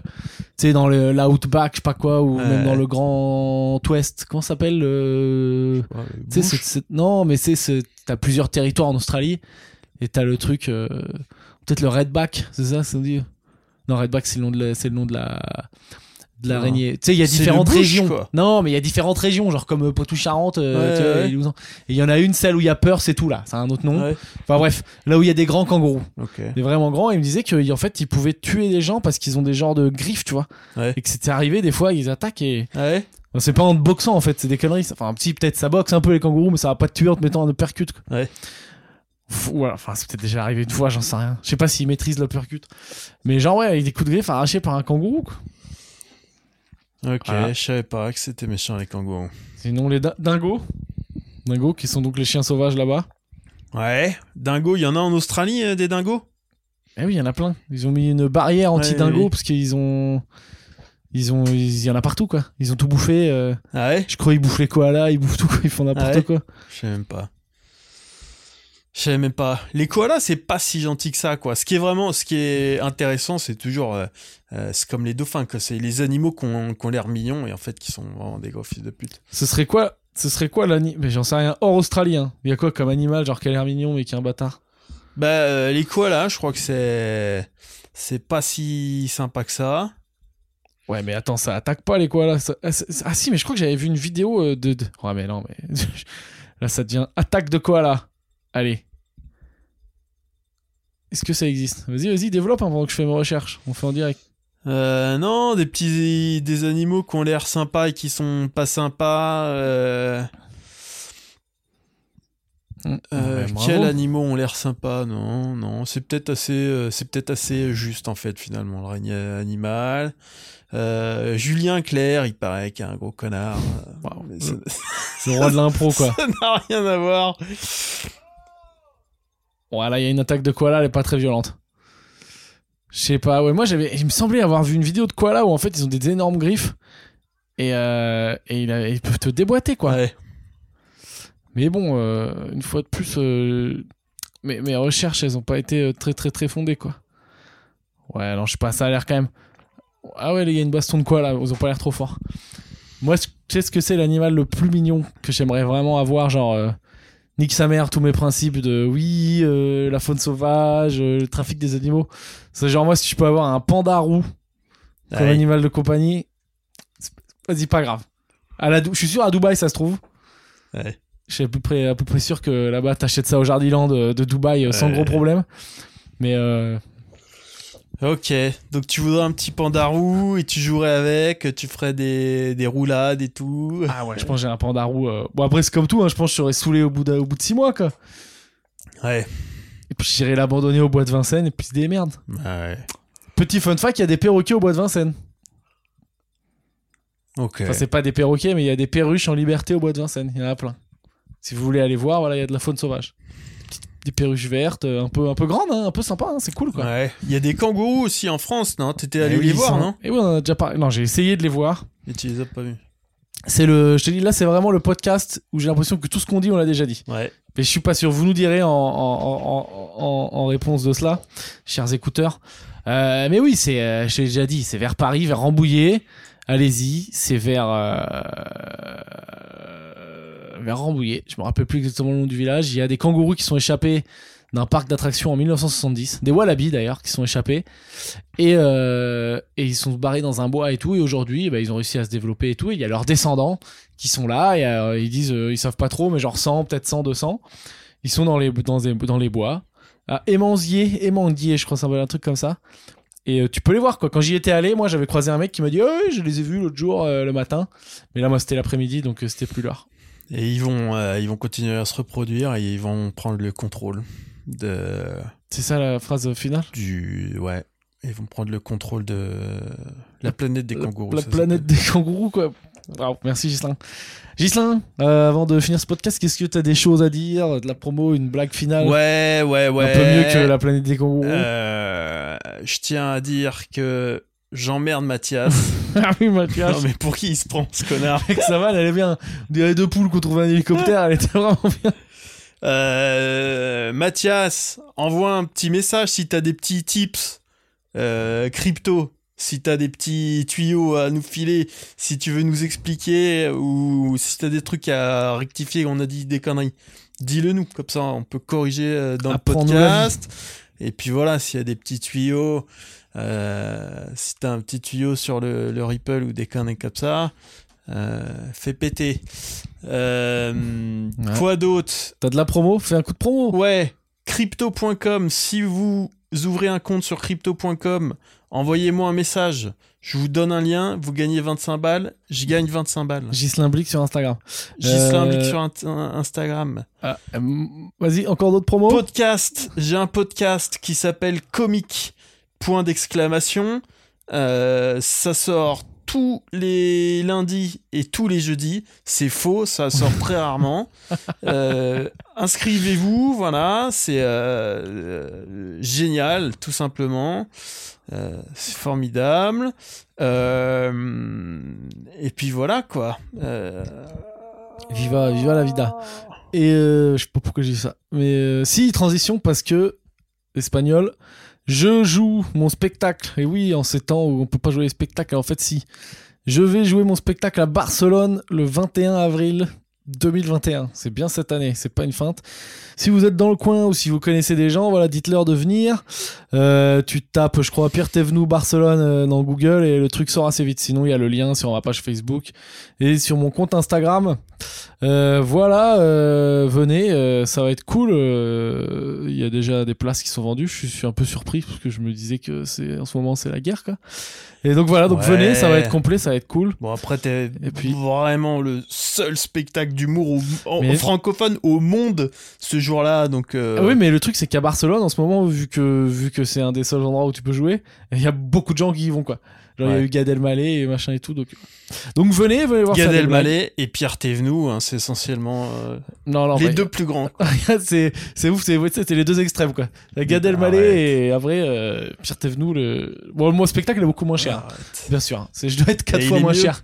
tu sais, dans le l'outback, je sais pas quoi, ou même dans le Grand Ouest. Comment ça s'appelle euh, Tu sais, non, mais c'est t'as plusieurs territoires en Australie et t'as le truc, euh, peut-être le redback, c'est ça, ça dire Non, redback c'est le nom de la- c'est le nom de la de l'araignée. Tu sais, il y a différentes régions. quoi. Non, mais il y a différentes régions, genre comme euh, Poitou-Charentes, euh, Ouais, ouais. et. Et il y en a une, celle où il y a peur, c'est tout là, c'est un autre nom. Enfin bref, là où il y a des grands kangourous, des vraiment grands, ils me disaient qu'en fait ils pouvaient tuer des gens parce qu'ils ont des genres de griffes, tu vois. Ouais. Et que c'était arrivé des fois, ils attaquent et Ah Enfin, c'est pas en te boxant en fait, c'est des conneries. Enfin, un petit, peut-être ça boxe un peu les kangourous, mais ça va pas te tuer en te mettant un uppercut. Quoi. Ouais. Fou, voilà, enfin, c'est peut-être déjà arrivé une fois, j'en sais rien. Je sais pas s'ils maîtrisent l'uppercut. Mais genre, ouais, avec des coups de griffe arrachés par un kangourou, quoi. Ok, Voilà. je savais pas que c'était méchant les kangourous. Sinon, les din- dingos. Dingos, qui sont donc les chiens sauvages là-bas. Ouais, dingo, il y en a en Australie euh, des dingos? Eh oui, il y en a plein. Ils ont mis une barrière anti-dingo oui. parce qu'ils ont. Ils ont. Il y en a partout, quoi. Ils ont tout bouffé. euh, Ah ouais? Je crois qu'ils bouffent les koalas, ils bouffent tout, quoi. Ils font n'importe Ah ouais? quoi. Je sais même pas. Je savais même pas. Les koalas, c'est pas si gentil que ça, quoi. Ce qui est vraiment, ce qui est intéressant, c'est toujours, euh, euh, c'est comme les dauphins, quoi. C'est les animaux qui ont, ont l'air mignons et en fait qui sont vraiment des gros fils de pute. Ce serait quoi Ce serait quoi l'animal Mais j'en sais rien. Hors australien. Il y a quoi comme animal, genre qui a l'air mignon mais qui est un bâtard? Bah, euh, les koalas, je crois que c'est, c'est pas si sympa que ça. Ouais, mais attends, ça attaque pas les koalas. ça- Ah, Ah si, mais je crois que j'avais vu une vidéo de. de- Ouais, mais non, mais. Là, ça devient attaque de koala. Allez. Est-ce que ça existe? Vas-y, vas-y, développe hein, pendant que je fais mes recherches. On fait en direct. Euh, non, des petits, des animaux qui ont l'air sympas et qui sont pas sympas. Euh, Mm. euh, quels animaux ont l'air sympas? Non, non, c'est peut-être assez, euh, c'est peut-être assez juste en fait finalement le règne animal. Euh, Julien Clerc, il paraît qu'il est un gros connard. C'est le roi de l'impro, quoi. ça n'a rien à voir. Voilà, il y a une attaque de koala, elle est pas très violente. Je sais pas, ouais, moi j'avais, il me semblait avoir vu une vidéo de koala où en fait ils ont des énormes griffes et, euh, et ils peuvent te déboîter quoi. Ouais. Mais bon, euh, une fois de plus, euh, mes, mes recherches, elles ont pas été très très très fondées, quoi. Ouais, non, je sais pas, ça a l'air quand même. Ah ouais, il y a une baston de là Ils ont pas l'air trop forts. Moi, tu sais ce que c'est l'animal le plus mignon que j'aimerais vraiment avoir, genre. Euh, nique sa mère, tous mes principes de oui, euh, la faune sauvage, euh, le trafic des animaux. C'est genre, moi, si je peux avoir un panda roux comme animal de compagnie, c'est- vas-y, pas grave. À la Dou- je suis sûr, à Dubaï, ça se trouve. Ouais. Je suis à peu près, à peu près sûr que là-bas, t'achètes ça au Jardiland de, de Dubaï euh, sans Ouais. gros problème. Mais euh, Ok, donc tu voudrais un petit panda roux et tu jouerais avec, tu ferais des, des roulades et tout. ah ouais, je pense que j'ai un panda roux. euh, Bon, après, c'est comme tout, hein, je pense que je serais saoulé au bout, de, au bout de six mois, quoi. Ouais. Et puis j'irai l'abandonner au bois de Vincennes et puis se démerde. Ouais. Petit fun fact, il y a des perroquets au bois de Vincennes. Ok. Enfin, c'est pas des perroquets, mais il y a des perruches en liberté au bois de Vincennes. Il y en a plein. Si vous voulez aller voir, voilà, il y a de la faune sauvage. Des perruches vertes, euh, un peu, un peu grandes, hein, un peu sympa, hein, c'est cool quoi. Ouais. Il y a des kangourous aussi en France, non? T'étais allé Eh les voir, sont- non? Et oui, on en a déjà parlé. Non, j'ai essayé de les voir. Et tu les as pas vus. C'est le, je te dis là, c'est vraiment le podcast où j'ai l'impression que tout ce qu'on dit, on l'a déjà dit. Ouais. Mais je suis pas sûr. Vous nous direz en, en, en, en- en réponse de cela, chers écouteurs. Euh, mais oui, c'est, euh, je l'ai déjà dit, c'est vers Paris, vers Rambouillet. Allez-y, c'est vers euh, vers Rambouillet. Je me rappelle plus exactement le nom du village. Il y a des kangourous qui sont échappés d'un parc d'attractions en 1970, des wallabies d'ailleurs qui sont échappés. Et, euh, et ils sont barrés dans un bois et tout. Et aujourd'hui bah, ils ont réussi à se développer et tout. Il y a leurs descendants qui sont là. Euh, ils disent euh, ils savent pas trop mais genre 100 peut-être 100 200 ils sont dans les bois. À Émanzier Émandier je crois ça un truc comme ça. Et euh, tu peux les voir quoi. Quand j'y étais allé moi j'avais croisé un mec qui m'a dit oh, oui je les ai vus l'autre jour le matin. Mais là moi c'était l'après-midi donc c'était plus l'heure Et ils vont, euh, ils vont continuer à se reproduire et ils vont prendre le contrôle de c'est ça la phrase finale? du ouais. Ils vont prendre le contrôle de la planète des kangourous. La, planète des kangourous, quoi. Wow, merci Gislain. Gislain, euh, avant de finir ce podcast, qu'est-ce que tu as des choses à dire De la promo, une blague finale? Ouais, ouais, ouais. Un peu mieux que la planète des kangourous. Euh, je tiens à dire que j'emmerde Mathias. ah oui, Mathias. non mais pour qui il se prend ce connard ça va, elle est bien. On dirait deux poules qu'on trouve un hélicoptère, elle était vraiment bien. Euh, Mathias, envoie un petit message si t'as des petits tips euh, crypto, si t'as des petits tuyaux à nous filer, si tu veux nous expliquer ou si t'as des trucs à rectifier, on a dit des conneries. Dis-le nous, comme ça on peut corriger euh, dans le podcast. Et puis voilà, s'il y a des petits tuyaux, euh, si t'as un petit tuyau sur le, le Ripple ou des conneries comme ça, euh, fais péter. Euh, Ouais. Quoi d'autre? T'as de la promo? Fais un coup de promo. Ouais, crypto.com. Si vous ouvrez un compte sur crypto.com, envoyez-moi un message. Je vous donne un lien, vous gagnez 25 balles, je gagne 25 balles. Gislain Blick sur Instagram. Gislain Euh, Blic sur Instagram. Ah, Vas-y, encore d'autres promos? Podcast, j'ai un podcast qui s'appelle Comic. Point d'exclamation. Euh, ça sort tous les lundis et tous les jeudis. C'est faux, ça sort très rarement. Euh, Inscrivez-vous, voilà, c'est euh, génial, tout simplement. C'est formidable. Et puis voilà quoi. Viva, viva la vida. Et euh, je sais pas pourquoi j'ai dit ça. Mais euh, si, transition, parce que, espagnol, je joue mon spectacle. Et oui, en ces temps où on peut pas jouer les spectacles, en fait, si. Je vais jouer mon spectacle à Barcelone le 21 avril 2021. C'est bien cette année, c'est pas une feinte. Si vous êtes dans le coin ou si vous connaissez des gens, voilà, dites-leur de venir. Euh, tu tapes, je crois, Pierre Thévenoud Barcelone euh, dans Google et le truc sort assez vite. Sinon, il y a le lien sur ma page Facebook et sur mon compte Instagram. Euh, voilà, euh, venez, euh, ça va être cool. Il y a déjà des places qui sont vendues. Je suis un peu surpris parce que je me disais que c'est en ce moment c'est la guerre, quoi. Et donc voilà, donc Ouais. venez, ça va être complet, ça va être cool. Bon après t'es puis- vraiment le seul spectacle d'humour Mais- francophone au monde ce jour-là donc Ah oui, mais le truc c'est qu'à Barcelone en ce moment, vu que vu que c'est un des seuls endroits où tu peux jouer, il y a beaucoup de gens qui y vont quoi. Genre il y a eu Gad Elmaleh et machin et tout, donc donc venez, venez voir Gad Elmaleh et Pierre Thévenoud hein, c'est essentiellement euh. Non, non, les deux plus grands c'est c'est ouf, c'est les deux extrêmes quoi. La Gad Elmaleh ouais. et après euh, Pierre Thévenoud le bon mon spectacle est beaucoup moins cher. Arrête. Bien sûr, hein. c'est je dois être quatre Et fois moins mieux cher.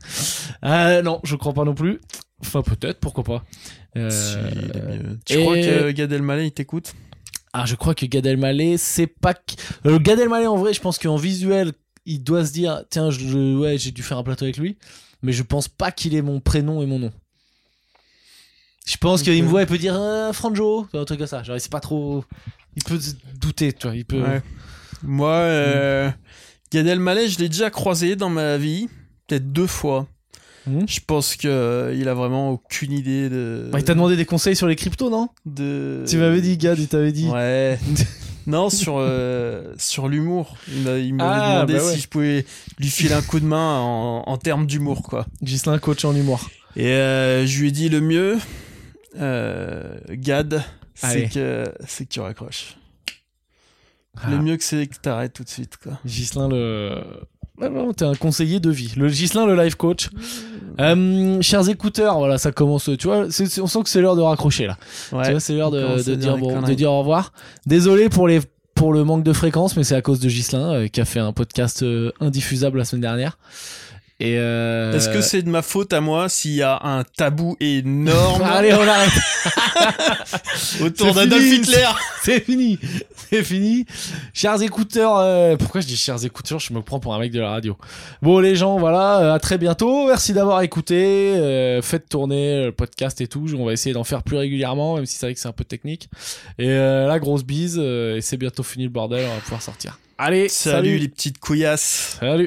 Ah non, je crois pas non plus. Enfin, peut-être, pourquoi pas. Euh, Si. Tu et- crois que Gad Elmaleh il t'écoute? Ah, je crois que Gad Elmaleh, c'est pas. Euh, Gad Elmaleh, en vrai, je pense qu'en visuel, il doit se dire tiens, je, ouais, j'ai dû faire un plateau avec lui, mais je pense pas qu'il ait mon prénom et mon nom. Je pense qu'il me voit, il peut dire euh, Franjo, un truc comme ça. Genre, c'est pas trop. Il peut se douter, tu vois. Il peut. Ouais. Moi, euh, Gad Elmaleh, je l'ai déjà croisé dans ma vie, peut-être deux fois. Mhm. Je pense que euh, il a vraiment aucune idée de. Bah, il t'a demandé des conseils sur les cryptos, non? de... Tu m'avais dit, Gad, il t'avait dit. Ouais. non, sur, euh, sur l'humour. Il m'a- il m'avait Ah, demandé bah ouais. si je pouvais lui filer un coup de main en, en termes d'humour, quoi. Gislain, coach en humour. Et euh, je lui ai dit le mieux, euh, Gad, c'est que, c'est que tu raccroches. Ah. Le mieux que c'est que t'arrêtes tout de suite, quoi. Gislain, le. Ouais, vraiment, t'es un conseiller de vie. Le Gislain, le life coach. Euh, chers écouteurs, voilà, ça commence. Tu vois, on sent que c'est l'heure de raccrocher là. Tu vois, c'est l'heure de, dire bon, de dire au revoir. Désolé pour les pour le manque de fréquence, mais c'est à cause de Gislain euh, qui a fait un podcast euh, indiffusable la semaine dernière. Et euh... Est-ce que c'est de ma faute à moi s'il y a un tabou énorme Allez, on arrête. autour d'Adolf. Hitler c'est fini. C'est fini. Chers écouteurs, euh, pourquoi je dis chers écouteurs? Je me prends pour un mec de la radio. Bon, les gens, voilà, euh, à très bientôt. Merci d'avoir écouté. Euh, faites tourner le podcast et tout. On va essayer d'en faire plus régulièrement, même si c'est vrai que c'est un peu technique. Et euh, la grosse bise. euh, et c'est bientôt fini le bordel. On va pouvoir sortir. Allez, Salut les petites couillasses Salut.